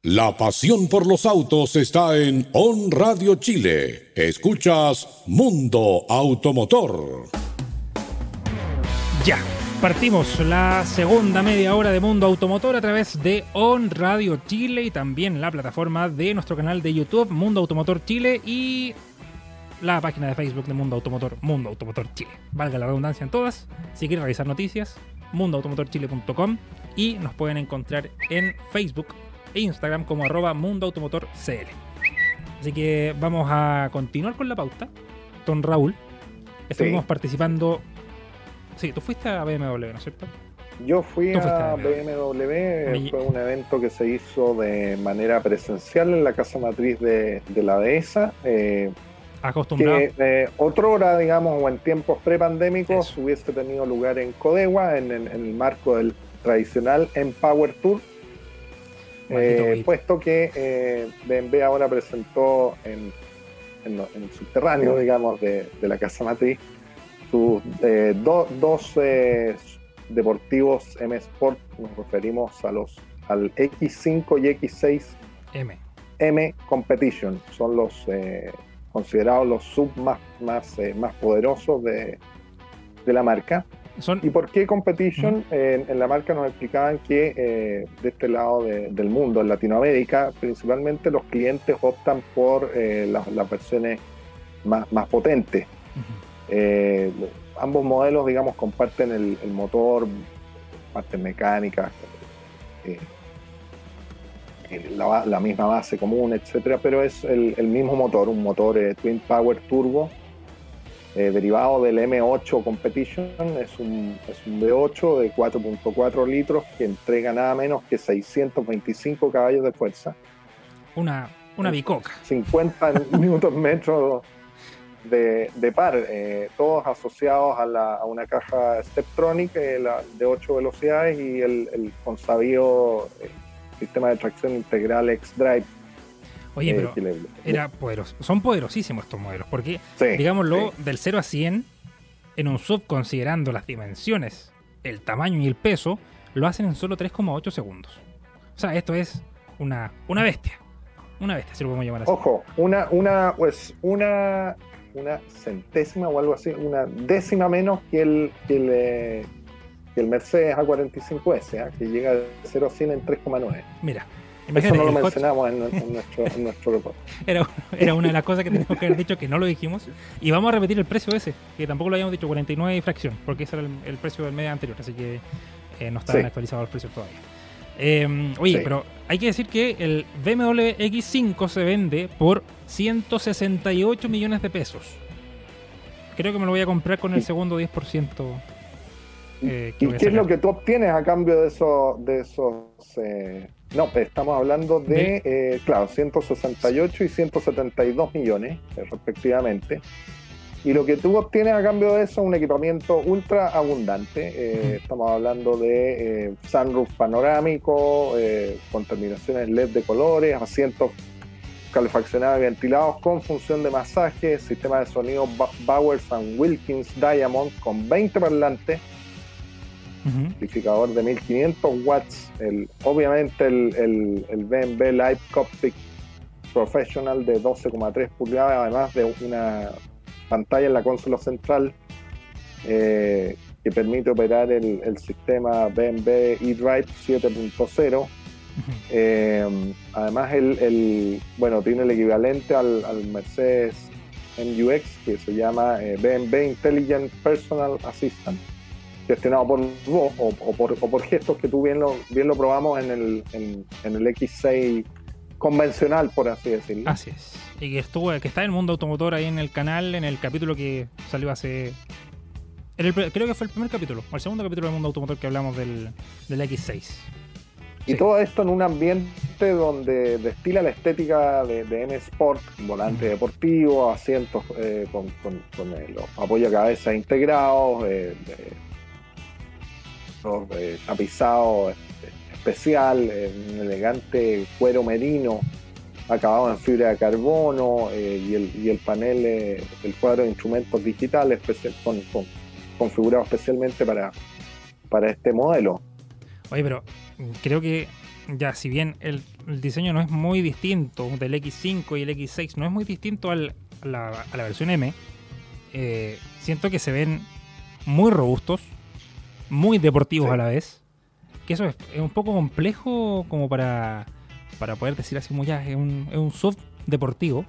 La pasión por los autos está en On Radio Chile. Escuchas Mundo Automotor. Ya, partimos la segunda media hora de Mundo Automotor a través de On Radio Chile y también la plataforma de nuestro canal de YouTube Mundo Automotor Chile y la página de Facebook de Mundo Automotor, Mundo Automotor Chile. Valga la redundancia en todas. Si quieren revisar noticias, mundoautomotorchile.com y nos pueden encontrar en Facebook e Instagram como arroba Mundo Automotor CL. Así que vamos a continuar con la pauta. Don Raúl, estuvimos Sí. participando. Sí, tú fuiste a BMW, ¿no es cierto? Yo fui a a BMW, fue un evento que se hizo de manera presencial en la casa matriz de, de la dehesa. eh, Acostumbrado. que eh, otrora, digamos, o en tiempos prepandémicos, hubiese tenido lugar en Codegua, en, en- en el marco del tradicional Empower Tour, eh, puesto que eh, BMW ahora presentó en, en lo- en el subterráneo, digamos, de, de la casa matriz, sus eh, do- dos eh, deportivos M Sport, nos referimos a los al X5 y X6 M. M Competition, son los eh, considerados los sub más, más, eh, más poderosos de, de la marca. ¿Y por qué competition? en la marca nos explicaban que eh, de este lado del mundo, en Latinoamérica, principalmente los clientes optan por eh, las, versiones más, más potentes. Eh, ambos modelos, digamos, comparten el, motor, partes mecánicas, la, misma base común, etcétera, pero es el, el mismo motor, un motor Twin Power Turbo eh, derivado del M8 Competition, es un, es un V8 de 4.4 litros que entrega nada menos que 625 caballos de fuerza. Una, una bicoca. 50 minutos [laughs] metros de, de par, eh, todos asociados a, la, a, una caja Steptronic eh, de 8 velocidades y el, el consabido sistema de tracción integral X-Drive Oye, pero era poderoso. son poderosísimos estos modelos, porque, digámoslo, del 0 a 100, en un sub, considerando las dimensiones, el tamaño y el peso, lo hacen en solo 3,8 segundos. O sea, esto es una, una bestia. Una bestia, si lo podemos llamar así. Ojo, una, una, pues, una, una centésima o algo así, una décima menos que el, que el, eh, que el Mercedes A45S, ¿eh? que llega de 0 a 100 en 3,9. Mira, eso no lo mencionamos en, nuestro, en nuestro report. [laughs] Era, era, una de las cosas que teníamos que haber dicho que no lo dijimos. Y vamos a repetir el precio ese, que tampoco lo habíamos dicho, 49 y fracción, porque ese era el, precio del mes anterior, así que eh, no estaban actualizados los precios todavía. Em, oye, pero hay que decir que el BMW X5 se vende por 168 millones de pesos. Creo que me lo voy a comprar con el segundo 10%. Eh, ¿Y qué es lo que tú obtienes a cambio de esos, de esos eh, no, pues, estamos hablando de, eh, claro, 168 y 172 millones, eh, respectivamente. Y lo que tú obtienes a cambio de eso es un equipamiento ultra abundante. Eh, estamos hablando de sunroof panorámico, con terminaciones LED de colores, asientos calefaccionados y ventilados con función de masaje, sistema de sonido Bowers and Wilkins Diamond con 20 parlantes amplificador de 1500 watts, el, obviamente el, el, el BMW Live Cockpit Professional de 12,3 pulgadas, además de una pantalla en la consola central eh, que permite operar el, el sistema BMW eDrive 7.0. Eh, además, el, el, bueno, tiene el equivalente al, al Mercedes MUX que se llama eh, BMW Intelligent Personal Assistant gestionado por vos o, por, gestos que tú bien lo, bien lo probamos en el, en, el X6 convencional, por así decirlo. Así es. Y que estuvo, que está en el mundo automotor ahí en el canal, en el capítulo que salió hace. creo que fue el primer capítulo, o el segundo capítulo del mundo automotor que hablamos del, del X6. Y todo esto en un ambiente donde destila la estética de, de M Sport, volante deportivo, asientos eh, con, con, eh, los apoyos cabeza integrados, eh, eh, tapizado especial, un elegante cuero merino acabado en fibra de carbono eh, y, el, y, el, panel, eh, el cuadro de instrumentos digitales con, configurado especialmente para, para este modelo. Oye, pero creo que ya, si bien el, diseño no es muy distinto del X5 y el X6, no es muy distinto al, a, la, a, la, versión M, siento que se ven muy robustos, muy deportivos a la vez. Que eso es, un poco complejo como para, para poder decir así como ya, es un, es un soft deportivo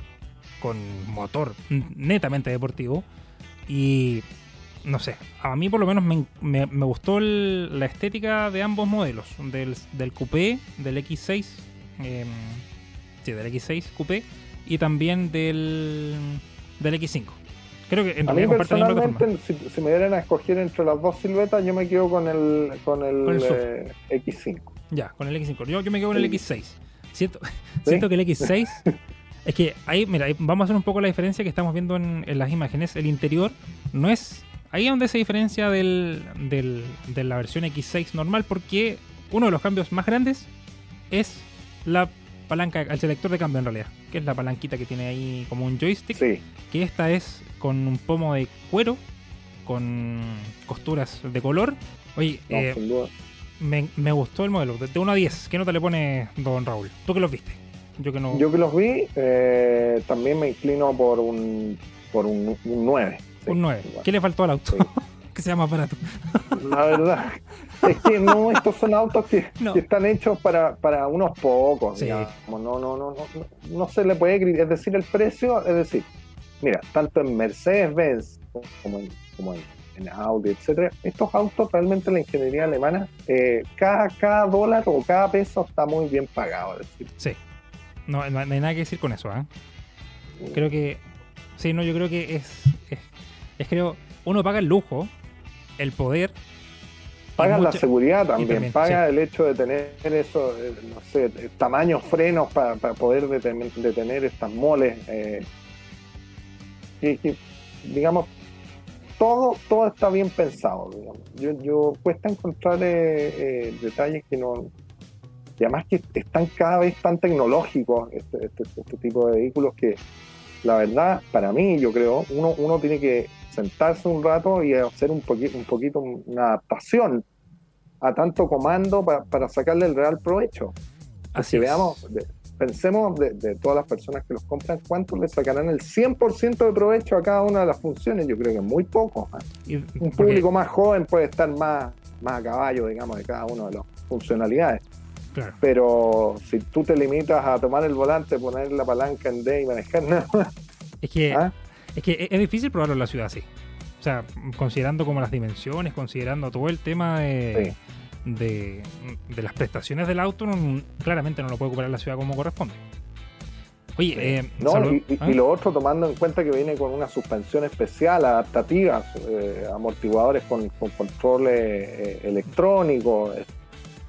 con motor netamente deportivo. Y no sé, a mí por lo menos me, me, gustó la estética de ambos modelos, del, del coupé, del X6, em, sí, del X6 coupé y también del, del X5. Creo que a mí personalmente, si, me dieran a escoger entre las dos siluetas, yo me quedo con el, con el, eh, X5. Ya, con el X5. Yo, yo me quedo con el X6. Siento, siento que el X6 [laughs] es que ahí, mira, vamos a hacer un poco la diferencia que estamos viendo en, las imágenes. El interior no es. Ahí es donde se diferencia del, del, de la versión X6 normal, porque uno de los cambios más grandes es la palanca, el selector de cambio en realidad, que es la palanquita que tiene ahí como un joystick. Sí. Que esta es con un pomo de cuero, con costuras de color. Oye, eh, me, gustó el modelo, de 1 a 10. ¿Qué nota le pone don Raúl? ¿Tú que los viste? Yo que, no... Yo que los vi, eh, también me inclino por un, por un, 9. un 9. ¿Qué le faltó al auto? Que sea más barato. La verdad. [laughs] Es que no, estos son autos que, [laughs] No. que están hechos para, para unos pocos, Sí. No, no, no, no, no, se le puede es decir, el precio, es decir, mira, tanto en Mercedes-Benz como en, como en, en Audi, etcétera, estos autos realmente la ingeniería alemana, eh, cada, cada dólar o cada peso está muy bien pagado. Es decir, Sí. No, no hay nada que decir con eso, ¿ah? Creo que. Sí, no, yo creo que es. Es, es creo. Uno paga el lujo, el poder. y Pagan la mucha- seguridad también, también, paga el hecho de tener eso, eh, no sé, tamaños frenos para poder detener, detener estas moles. eh, que, digamos, todo, todo está bien pensado. Digamos. Yo, yo cuesta encontrar eh, eh, detalles que no. Y además que están cada vez tan tecnológicos este, este, este tipo de vehículos que la verdad, para mí, yo creo, uno, uno tiene que sentarse un rato y hacer un, poqui- un poquito una adaptación a tanto comando pa- para sacarle el real provecho. Así es. veamos, pensemos de, de todas las personas que los compran, ¿cuánto le sacarán el 100% de provecho a cada una de las funciones? Yo creo que muy poco. ¿eh? Y- Un público más joven puede estar más, más a caballo, digamos, de cada una de las funcionalidades. Claro. Pero si tú te limitas a tomar el volante, poner la palanca en D y manejar nada más, Es que, ¿ah? Es que es difícil probarlo en la ciudad así. O sea, considerando como las dimensiones, considerando todo el tema de, de, de las prestaciones del auto, no- claramente no lo puede ocupar en la ciudad como corresponde. Oye, eh, No, y, y- ¿ah? y lo otro tomando en cuenta que viene con una suspensión especial, adaptativa, eh, amortiguadores con, con control eh, electrónico eh,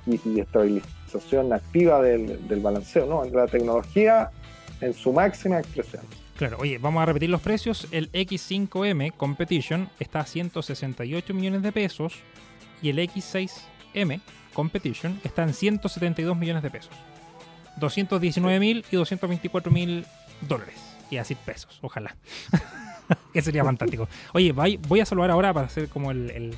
y, y estabilización activa del, del balanceo, ¿no? La tecnología en su máxima expresión. Claro, oye, vamos a repetir los precios. El X5M Competition está a 168 millones de pesos y el X6M Competition está en 172 millones de pesos. 219 mil y 224 mil dólares. Y así pesos, ojalá. [laughs] que sería fantástico. Oye, voy a saludar ahora para hacer como el, el,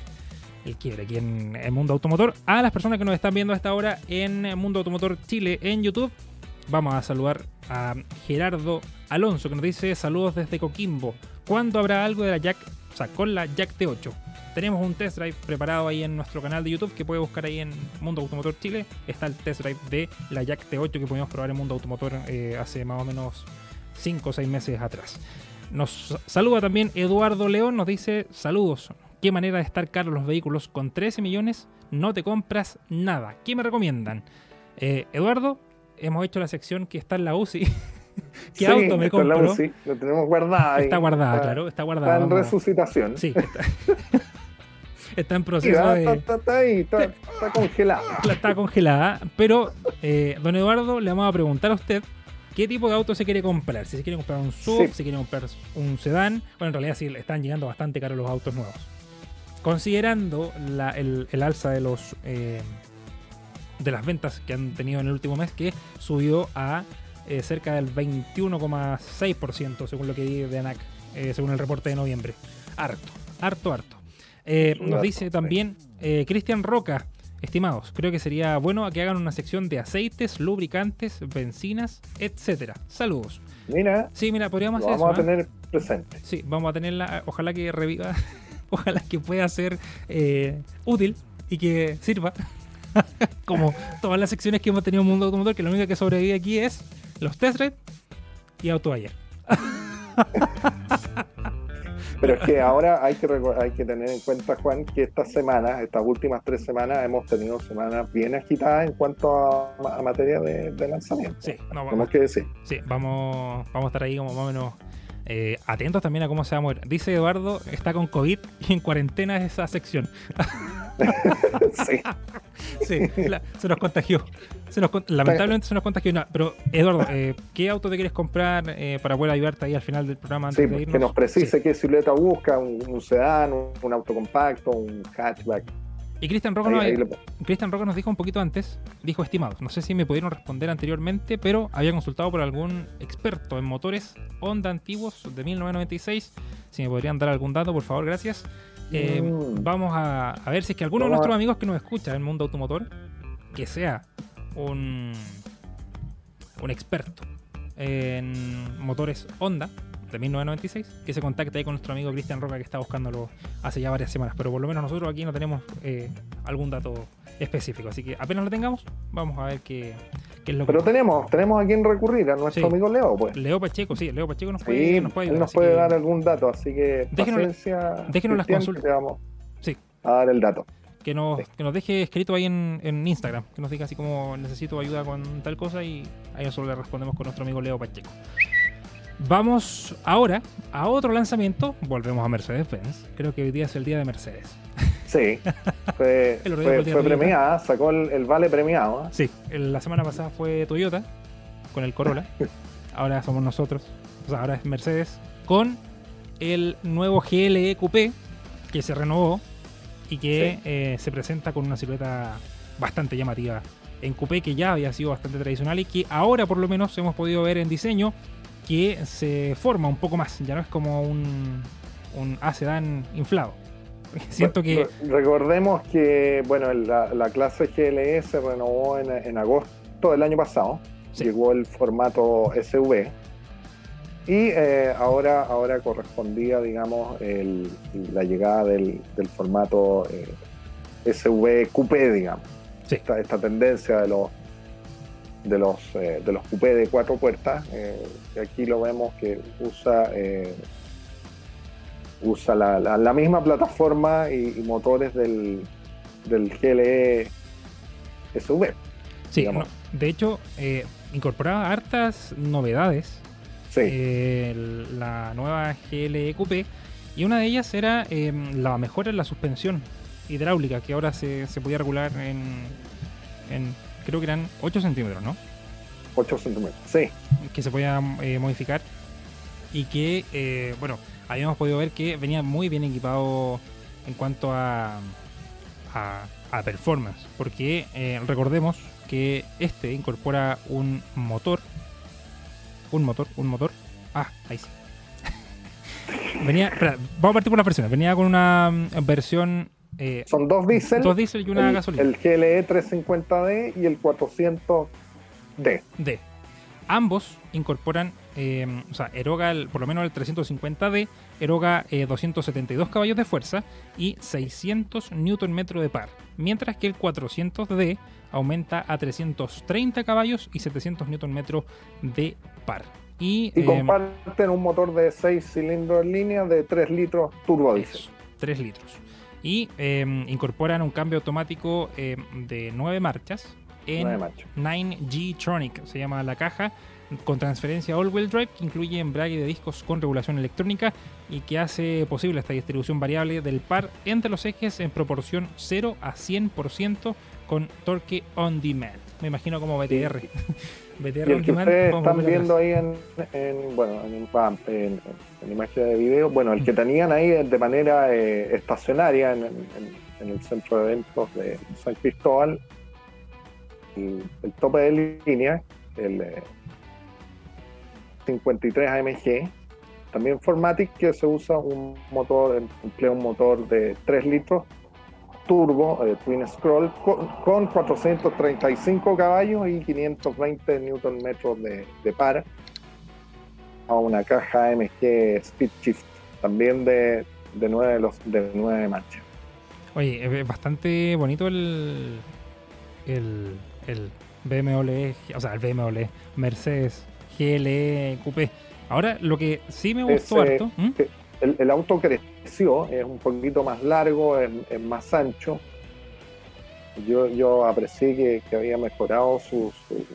el quiebre aquí en el Mundo Automotor a las personas que nos están viendo a esta hora en Mundo Automotor Chile en YouTube. Vamos a saludar a Gerardo Alonso que nos dice saludos desde Coquimbo. ¿Cuándo habrá algo de la Jack, o sea, con la Jack T8? Tenemos un test drive preparado ahí en nuestro canal de YouTube que puede buscar ahí en Mundo Automotor Chile. Está el test drive de la Jack T8 que pudimos probar en Mundo Automotor eh, hace más o menos 5 o 6 meses atrás. Nos saluda también Eduardo León, nos dice saludos. Qué manera de estar caros los vehículos. Con 13 millones no te compras nada. ¿Qué me recomiendan? Eh, Eduardo, hemos hecho la sección que está en la UCI. [laughs] ¿Qué Sí, auto me es la compro? UCI, lo tenemos guardado ahí. Está guardada, claro, está guardada. Está en vamos resucitación. Sí, está, está en [laughs] [laughs] proceso de... está- está ahí, está, la- está congelada, pero eh, don Eduardo le vamos a preguntar a usted qué tipo de auto se quiere comprar. Si se quiere comprar un SUV, Sí. si quiere comprar un sedán. Bueno, en realidad sí, están llegando bastante caros los autos nuevos. Considerando la- el, el alza de los eh, de las ventas que han tenido en el último mes, que subió a eh, cerca del 21,6% según lo que di de ANAC, eh, según el reporte de noviembre. Harto, harto, harto. Eh, nos dice también eh, Cristian Roca, estimados, creo que sería bueno que hagan una sección de aceites, lubricantes, bencinas, etcétera. Saludos. Mira, Sí, mira, podríamos lo hacer vamos a eso. ¿eh? tener presente. Sí, vamos a tenerla. Ojalá que reviva. [laughs] Ojalá que pueda ser eh, útil y que sirva. [laughs] Como todas las secciones que hemos tenido en Mundo Automotor, que la única que sobrevive aquí es los test y auto ayer. [laughs] Pero es que ahora hay que, reco- hay que tener en cuenta, Juan, que estas semanas, estas últimas tres semanas, hemos tenido semanas bien agitadas en cuanto a, a materia de, de lanzamiento. Sí, no, vamos, que decir. sí, vamos, vamos a estar ahí como más o menos eh, atentos también a cómo se va a mover. Dice Eduardo, está con COVID y en cuarentena es esa sección. [laughs] sí. [laughs] Sí, la- se nos contagió. Se nos con- lamentablemente se nos contagió. No, pero, Eduardo, eh, ¿qué auto te quieres comprar eh, para poder ayudarte ahí al final del programa? Antes Sí, de irnos? que nos precise Sí. qué silueta busca, un, un sedán, un, un auto compacto, un hatchback. Y Cristian Roca, Ahí- nos, ahí nos dijo un poquito antes, dijo estimados. No sé si me pudieron responder anteriormente, pero había consultado por algún experto en motores Honda antiguos de 1996. Si me podrían dar algún dato, por favor, gracias. Eh, Mm. Vamos a, a ver si es que alguno de nuestros amigos que nos escucha en el mundo automotor, que sea un, un experto en motores Honda, de 1996, que se contacte ahí con nuestro amigo Cristian Roca que está buscándolo hace ya varias semanas, pero por lo menos nosotros aquí no tenemos eh, algún dato específico, así que apenas lo tengamos, vamos a ver qué, qué es lo que Pero tenemos, tenemos a quien recurrir, a nuestro Sí. amigo Leo, pues. Leo Pacheco, sí, Leo Pacheco nos puede, Sí, nos puede él ayudar. nos puede que dar algún dato, así que Déjenos- déjenos las consultas. vamos Sí. a dar el dato. que nos, que nos deje escrito ahí en, en Instagram, que nos diga así como necesito ayuda con tal cosa y ahí nosotros le respondemos con nuestro amigo Leo Pacheco. Vamos ahora a otro lanzamiento, volvemos a Mercedes-Benz, creo que hoy día es el día de Mercedes. Sí, [laughs] fue, fue, premiada, sacó el, el vale premiado. ¿eh? Sí, la semana pasada fue Toyota con el Corolla, [laughs] ahora somos nosotros, o sea, ahora es Mercedes con el nuevo GLE Coupé que se renovó y que eh, se presenta con una silueta bastante llamativa en coupé que ya había sido bastante tradicional y que ahora por lo menos hemos podido ver en diseño que se forma un poco más, ya no es como un, un A sedán inflado. [laughs] Siento que Re- Recordemos que bueno, la, la clase GLE se renovó en, en agosto del año pasado. Sí. Llegó el formato SV. Y eh, ahora, ahora correspondía, digamos, el- la llegada del, del formato eh, SV Coupé, digamos. Sí. Esta, esta tendencia de los de los eh, de los coupé de cuatro puertas. eh, aquí lo vemos que usa eh, usa la, la- la misma plataforma y, y motores del, del GLE SV. sí, digamos. no, de hecho eh, incorporaba hartas novedades Sí, eh, la nueva GLE Coupé y una de ellas era eh, la mejora en la suspensión hidráulica que ahora se, se podía regular en, en creo que eran 8 centímetros, ¿no? 8 centímetros. Sí, que se podía eh, modificar y que, eh, bueno, habíamos podido ver que venía muy bien equipado en cuanto a, a, a performance, porque eh, recordemos que este incorpora un motor, un motor, un motor, ah, ahí sí. [laughs] venía, espera, vamos a partir por las versiones, venía con una mm, versión eh, son dos diésel. dos diésel y una el, gasolina. el GLE 350D y el 400D. D. Ambos incorporan, eh, o sea, eroga el- por lo menos el 350D, eroga eh, 272 caballos de fuerza y 600 Nm de par, mientras que el 400D aumenta a 330 caballos y 700 Nm de par. Y, Y eh, comparten un motor de 6 cilindros en línea de 3 litros turbo diésel. eso, 3 litros. Y eh, incorporan un cambio automático eh, de 9 marchas en Nueve machos. 9G Tronic, se llama la caja, con transferencia all-wheel drive que incluye embrague de discos con regulación electrónica y que hace posible esta distribución variable del par entre los ejes en proporción 0 a 100% con torque on demand. Me imagino como BTR. [laughs] BTR el que ustedes están viendo ahí en, en, bueno, en, en, en- en imagen de video, bueno, el que tenían ahí de manera eh, estacionaria en, el centro de eventos de San Cristóbal, el, el tope de línea, el eh, 53 AMG, también Formatic, que se usa un motor, emplea un motor de 3 litros turbo, eh, Twin Scroll, con, con 435 caballos y 520 newton metros de, de par a una caja AMG Speed Shift, también de, de 9 los, de nueve marchas. Oye, es bastante bonito el, el, el BMW, o sea, el BMW, Mercedes GLE Coupé. Ahora, lo que sí me gustó. El, el auto creció, es un poquito más largo, es, es más ancho. Yo, yo aprecié que, que había mejorado su, su,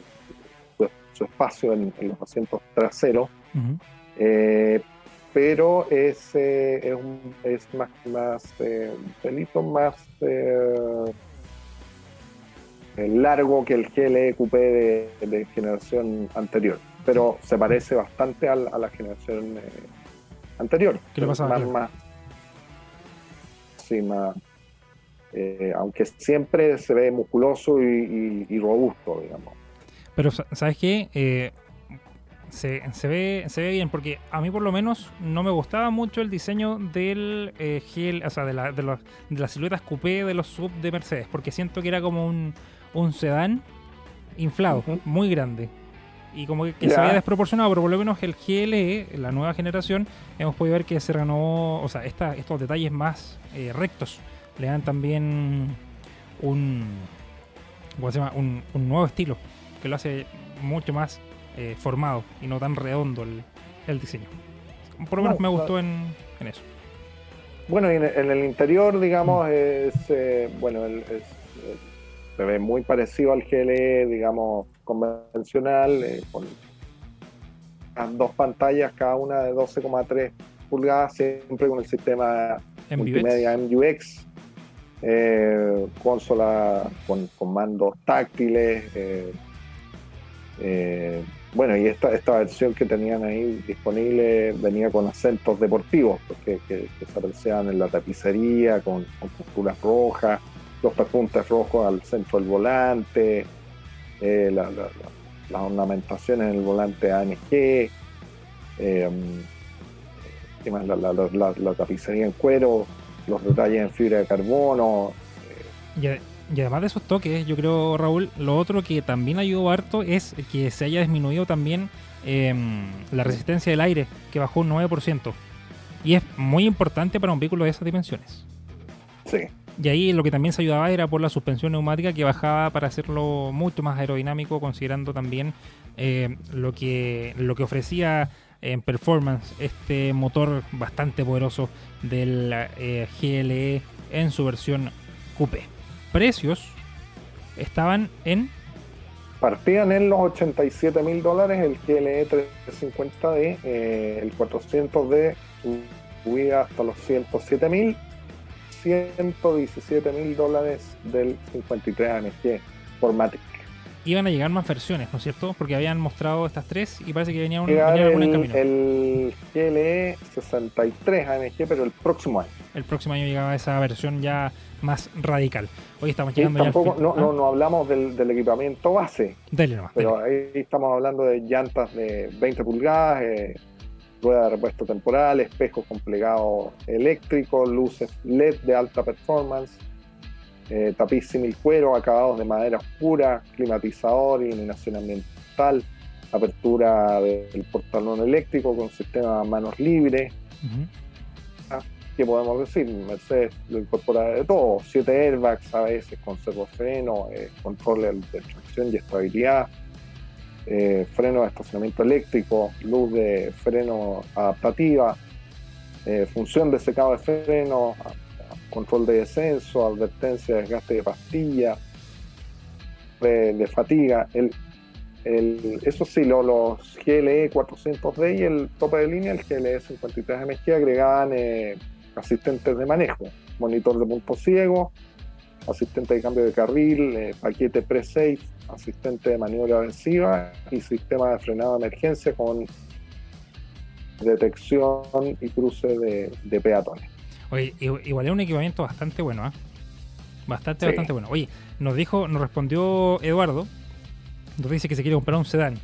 su- su espacio en, en los asientos traseros. Ujú. Eh, pero es, eh, es, un- es más, más eh, un pelito más eh, eh, largo que el GLE Coupé de, de generación anterior, pero se parece bastante al- a, la generación eh, anterior. ¿Qué le pasa a más, más- sí, más, eh, aunque siempre se ve musculoso y, y- y robusto, digamos. Pero, sa- ¿sabes qué? Eh, se, se ve, se ve bien, porque a mí por lo menos no me gustaba mucho el diseño del eh, GL, o sea, de, la- de los- de las siluetas coupé de los sub de Mercedes, porque siento que era como un, un sedán inflado, muy grande. Y como que, se había desproporcionado, pero por lo menos el GLE, la nueva generación, hemos podido ver que se renovó, o sea, estos detalles más eh, rectos le dan también un, ¿cómo se llama? Un, nuevo estilo que lo hace mucho más eh, formado y no tan redondo el, diseño. Por lo menos me gustó en, eso. Bueno, y en, el interior, digamos, mm. es, eh, bueno, se ve muy parecido al GLE, digamos, convencional, eh, con dos pantallas, cada una de 12,3 pulgadas, siempre con el sistema multimedia MUX, eh, consola con, mandos táctiles. Eh, bueno, y esta, esta versión que tenían ahí disponible venía con acentos deportivos, porque que, se apreciaban en la tapicería, con, con rojas, los perpuntes rojos al centro del volante, las ornamentaciones en el volante ANG, la, tapicería en cuero, los detalles en fibra de carbono. Y, además de esos toques, yo creo, Raúl, lo otro que también ayudó harto es que se haya disminuido también em, la resistencia del aire, que bajó un 9%. Y es muy importante para un vehículo de esas dimensiones. Sí. Y ahí lo que también se ayudaba era por la suspensión neumática que bajaba para hacerlo mucho más aerodinámico, considerando también eh, lo, que, lo que ofrecía en performance este motor bastante poderoso del eh, GLE en su versión coupé. Precios estaban en... Partían en los 87 mil dólares el GLE 350D, eh, el 400D subía hasta los 107 mil, 117 mil dólares del 53 AMG Formatic iban a llegar más versiones, ¿no es cierto? Porque habían mostrado estas tres y parece que venía, un, venía en camino. El GLE 63 AMG, pero el próximo año. El próximo año llegaba esa versión ya más radical. Hoy estamos llegando ya no, no, no, hablamos del, equipamiento base. Dele nomás, pero ahí estamos hablando de llantas de 20 pulgadas, eh, rueda de repuesto temporal, espejos con plegado eléctrico, luces LED de alta performance eh, tapiz simil cuero, acabados de madera oscura, climatizador, iluminación ambiental, apertura del portalón eléctrico con sistema manos libres. Ah, ¿Qué podemos decir? Mercedes lo incorpora de todo, siete airbags a veces con freno, eh, control de tracción y estabilidad, eh, freno de estacionamiento eléctrico, luz de freno adaptativa, eh, función de secado de freno, control de descenso, advertencia de desgaste de pastilla, de, fatiga. El, eso sí, los GLE 400D y el tope de línea, el GLE 53MG, agregaban eh, asistentes de manejo, monitor de punto ciego, asistente de cambio de carril, eh, paquete pre-safe, asistente de maniobra ofensiva y sistema de frenado de emergencia con detección y cruce de peatones. Oye, igual es un equipamiento bastante bueno, ¿ah? Bastante, bastante bueno. Oye, nos dijo, nos respondió Eduardo, nos dice que se quiere comprar un sedán. ¿Un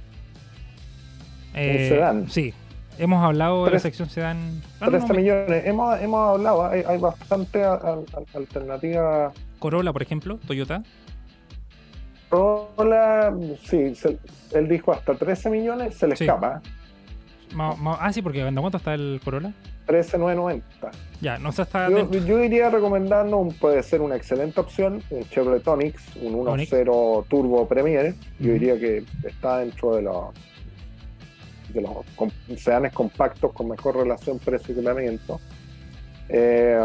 eh, sedán? Sí. Hemos hablado de la sección sedán. 13 millones. Hemos, hemos hablado, hay, bastante alternativa. Corolla, por ejemplo, Toyota. Corolla, sí, él dijo hasta 13 millones, se le escapa. ah, sí, porque ¿en cuánto está el Corolla? 13,990. Ya, no se está. Yo, yo, iría recomendando, un, puede ser una excelente opción, un Chevrolet Onix, un 1.0 Turbo Premier. Yo diría que está dentro de los de los sedanes compactos con mejor relación precio-equipamiento. Eh,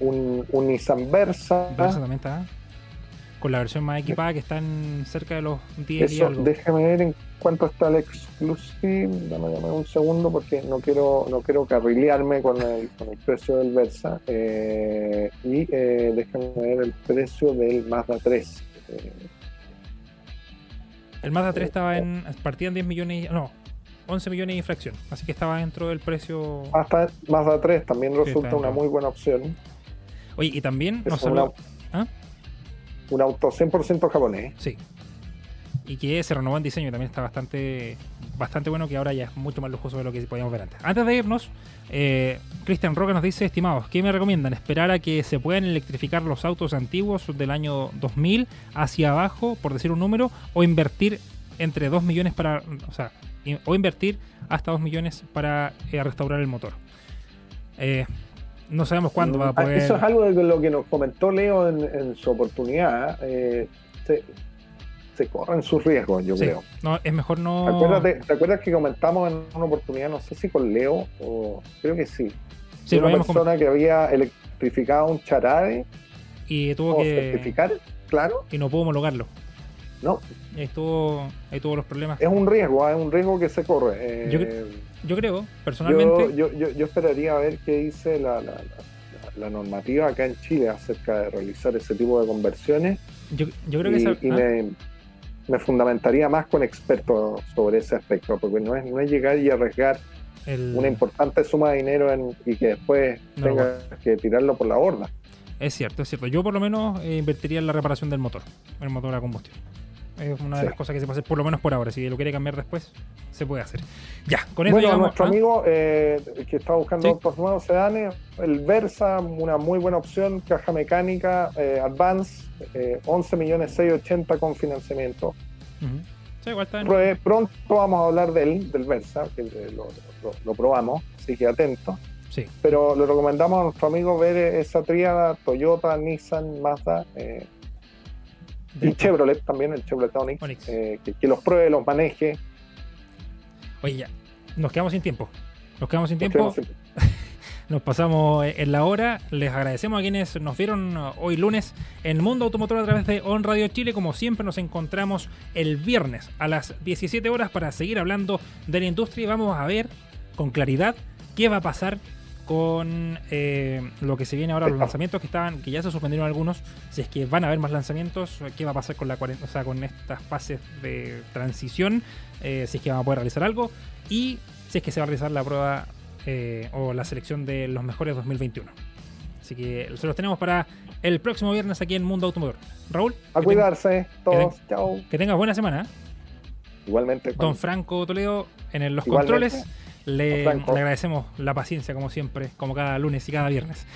un, un, Nissan Versa. Versa también está con la versión más equipada que están cerca de los 10 Eso, Déjame ver en cuánto está el Exclusive. Dame, un segundo porque no quiero no quiero carrilearme con el, con el precio del Versa. Eh, y eh, déjame ver el precio del Mazda 3. el Mazda 3 estaba en. partía en 10 millones. No, 11 millones de infracción. Así que estaba dentro del precio. Mazda, Mazda 3 también resulta una muy buena opción. Oye, y también nos ¿Ah? un auto 100% japonés. Sí. Y que se renovó en diseño también está bastante bastante bueno, que ahora ya es mucho más lujoso de lo que podíamos ver antes. Antes de irnos, eh, Cristian Roca nos dice, estimados, ¿qué me recomiendan? ¿Esperar a que se puedan electrificar los autos antiguos del año 2000 hacia abajo, por decir un número, o invertir entre 2 millones para, o sea, o invertir hasta 2 millones para eh, restaurar el motor. Eh, no sabemos cuándo va a Ah, poder. Eso es algo de lo que nos comentó Leo en, en su oportunidad. eh, se, se corren sus riesgos, yo Sí. creo. No, es mejor no. Acuérdate, ¿Te acuerdas que comentamos en una oportunidad, no sé si con Leo o creo que sí? Sí, una persona que había electrificado un charade y tuvo que certificar, claro, y no pudo homologarlo. no, ahí estuvo, ahí tuvo los problemas. es un riesgo, ah, es un riesgo que se corre. eh, Yo Yo creo, personalmente, yo, yo, yo, esperaría a ver qué dice la, la, la- la normativa acá en Chile acerca de realizar ese tipo de conversiones yo, creo que y, esa- y ah, me, me fundamentaría más con expertos sobre ese aspecto, porque no es, no es llegar y arriesgar el- una importante suma de dinero en- y que después No, tengas que tirarlo por la borda. es cierto, es cierto. Yo por lo menos eh, invertiría en la reparación del motor, el motor a combustión. Es una de Sí. las cosas que se puede hacer, por lo menos por ahora. Si lo quiere cambiar después, se puede hacer. Ya, con eso Bueno, llegamos nuestro ¿ah? amigo eh, que está buscando Sí. autos nuevos, sedanes, el Versa, una muy buena opción, caja mecánica, eh, Advance, eh, 11 millones 680 con financiamiento. Sí, igual está en- Pronto vamos a hablar del, del Versa, que eh, lo, lo- lo probamos, así que atento. Sí, Pero le recomendamos a nuestro amigo ver esa tríada Toyota, Nissan, Mazda eh, y Chevrolet también, el Chevrolet Onix, Onix. eh, que, que los pruebe, los maneje. Oye, ya. Nos quedamos sin tiempo. Nos quedamos sin Nos tiempo. quedamos sin- [laughs] Nos pasamos eh, en la hora. Les agradecemos a quienes nos vieron uh, hoy lunes en Mundo Automotor a través de On Radio Chile. Como siempre, nos encontramos el viernes a las 17 horas para seguir hablando de la industria y vamos a ver con claridad qué va a pasar con eh, lo que se viene ahora, los lanzamientos que estaban, que ya se suspendieron algunos, si es que van a haber más lanzamientos, qué va a pasar con la o sea, con estas fases de transición, eh, si es que van a poder realizar algo y si es que se va a realizar la prueba eh, o la selección de los mejores 2021. Así que se los tenemos para el próximo viernes aquí en Mundo Automotor. Raúl, A que, cuidarse, todos. Chao. ten- que tengas buena semana. Igualmente. Juan. Don Franco Toledo en el- los Igualmente. controles. Le, agradecemos la paciencia como siempre, como cada lunes y cada viernes.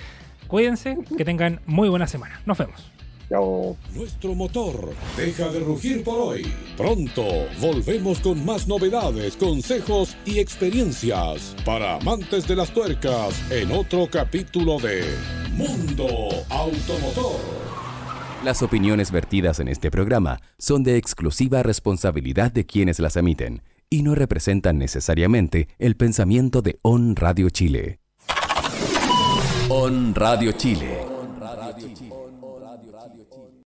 Cuídense, que tengan muy buena semana. Nos vemos. Chao. Nuestro motor deja de rugir por hoy. Pronto volvemos con más novedades, consejos y experiencias para amantes de las tuercas en otro capítulo de Mundo Automotor. Las opiniones vertidas en este programa son de exclusiva responsabilidad de quienes las emiten y no representan necesariamente el pensamiento de On Radio Chile. On Radio Chile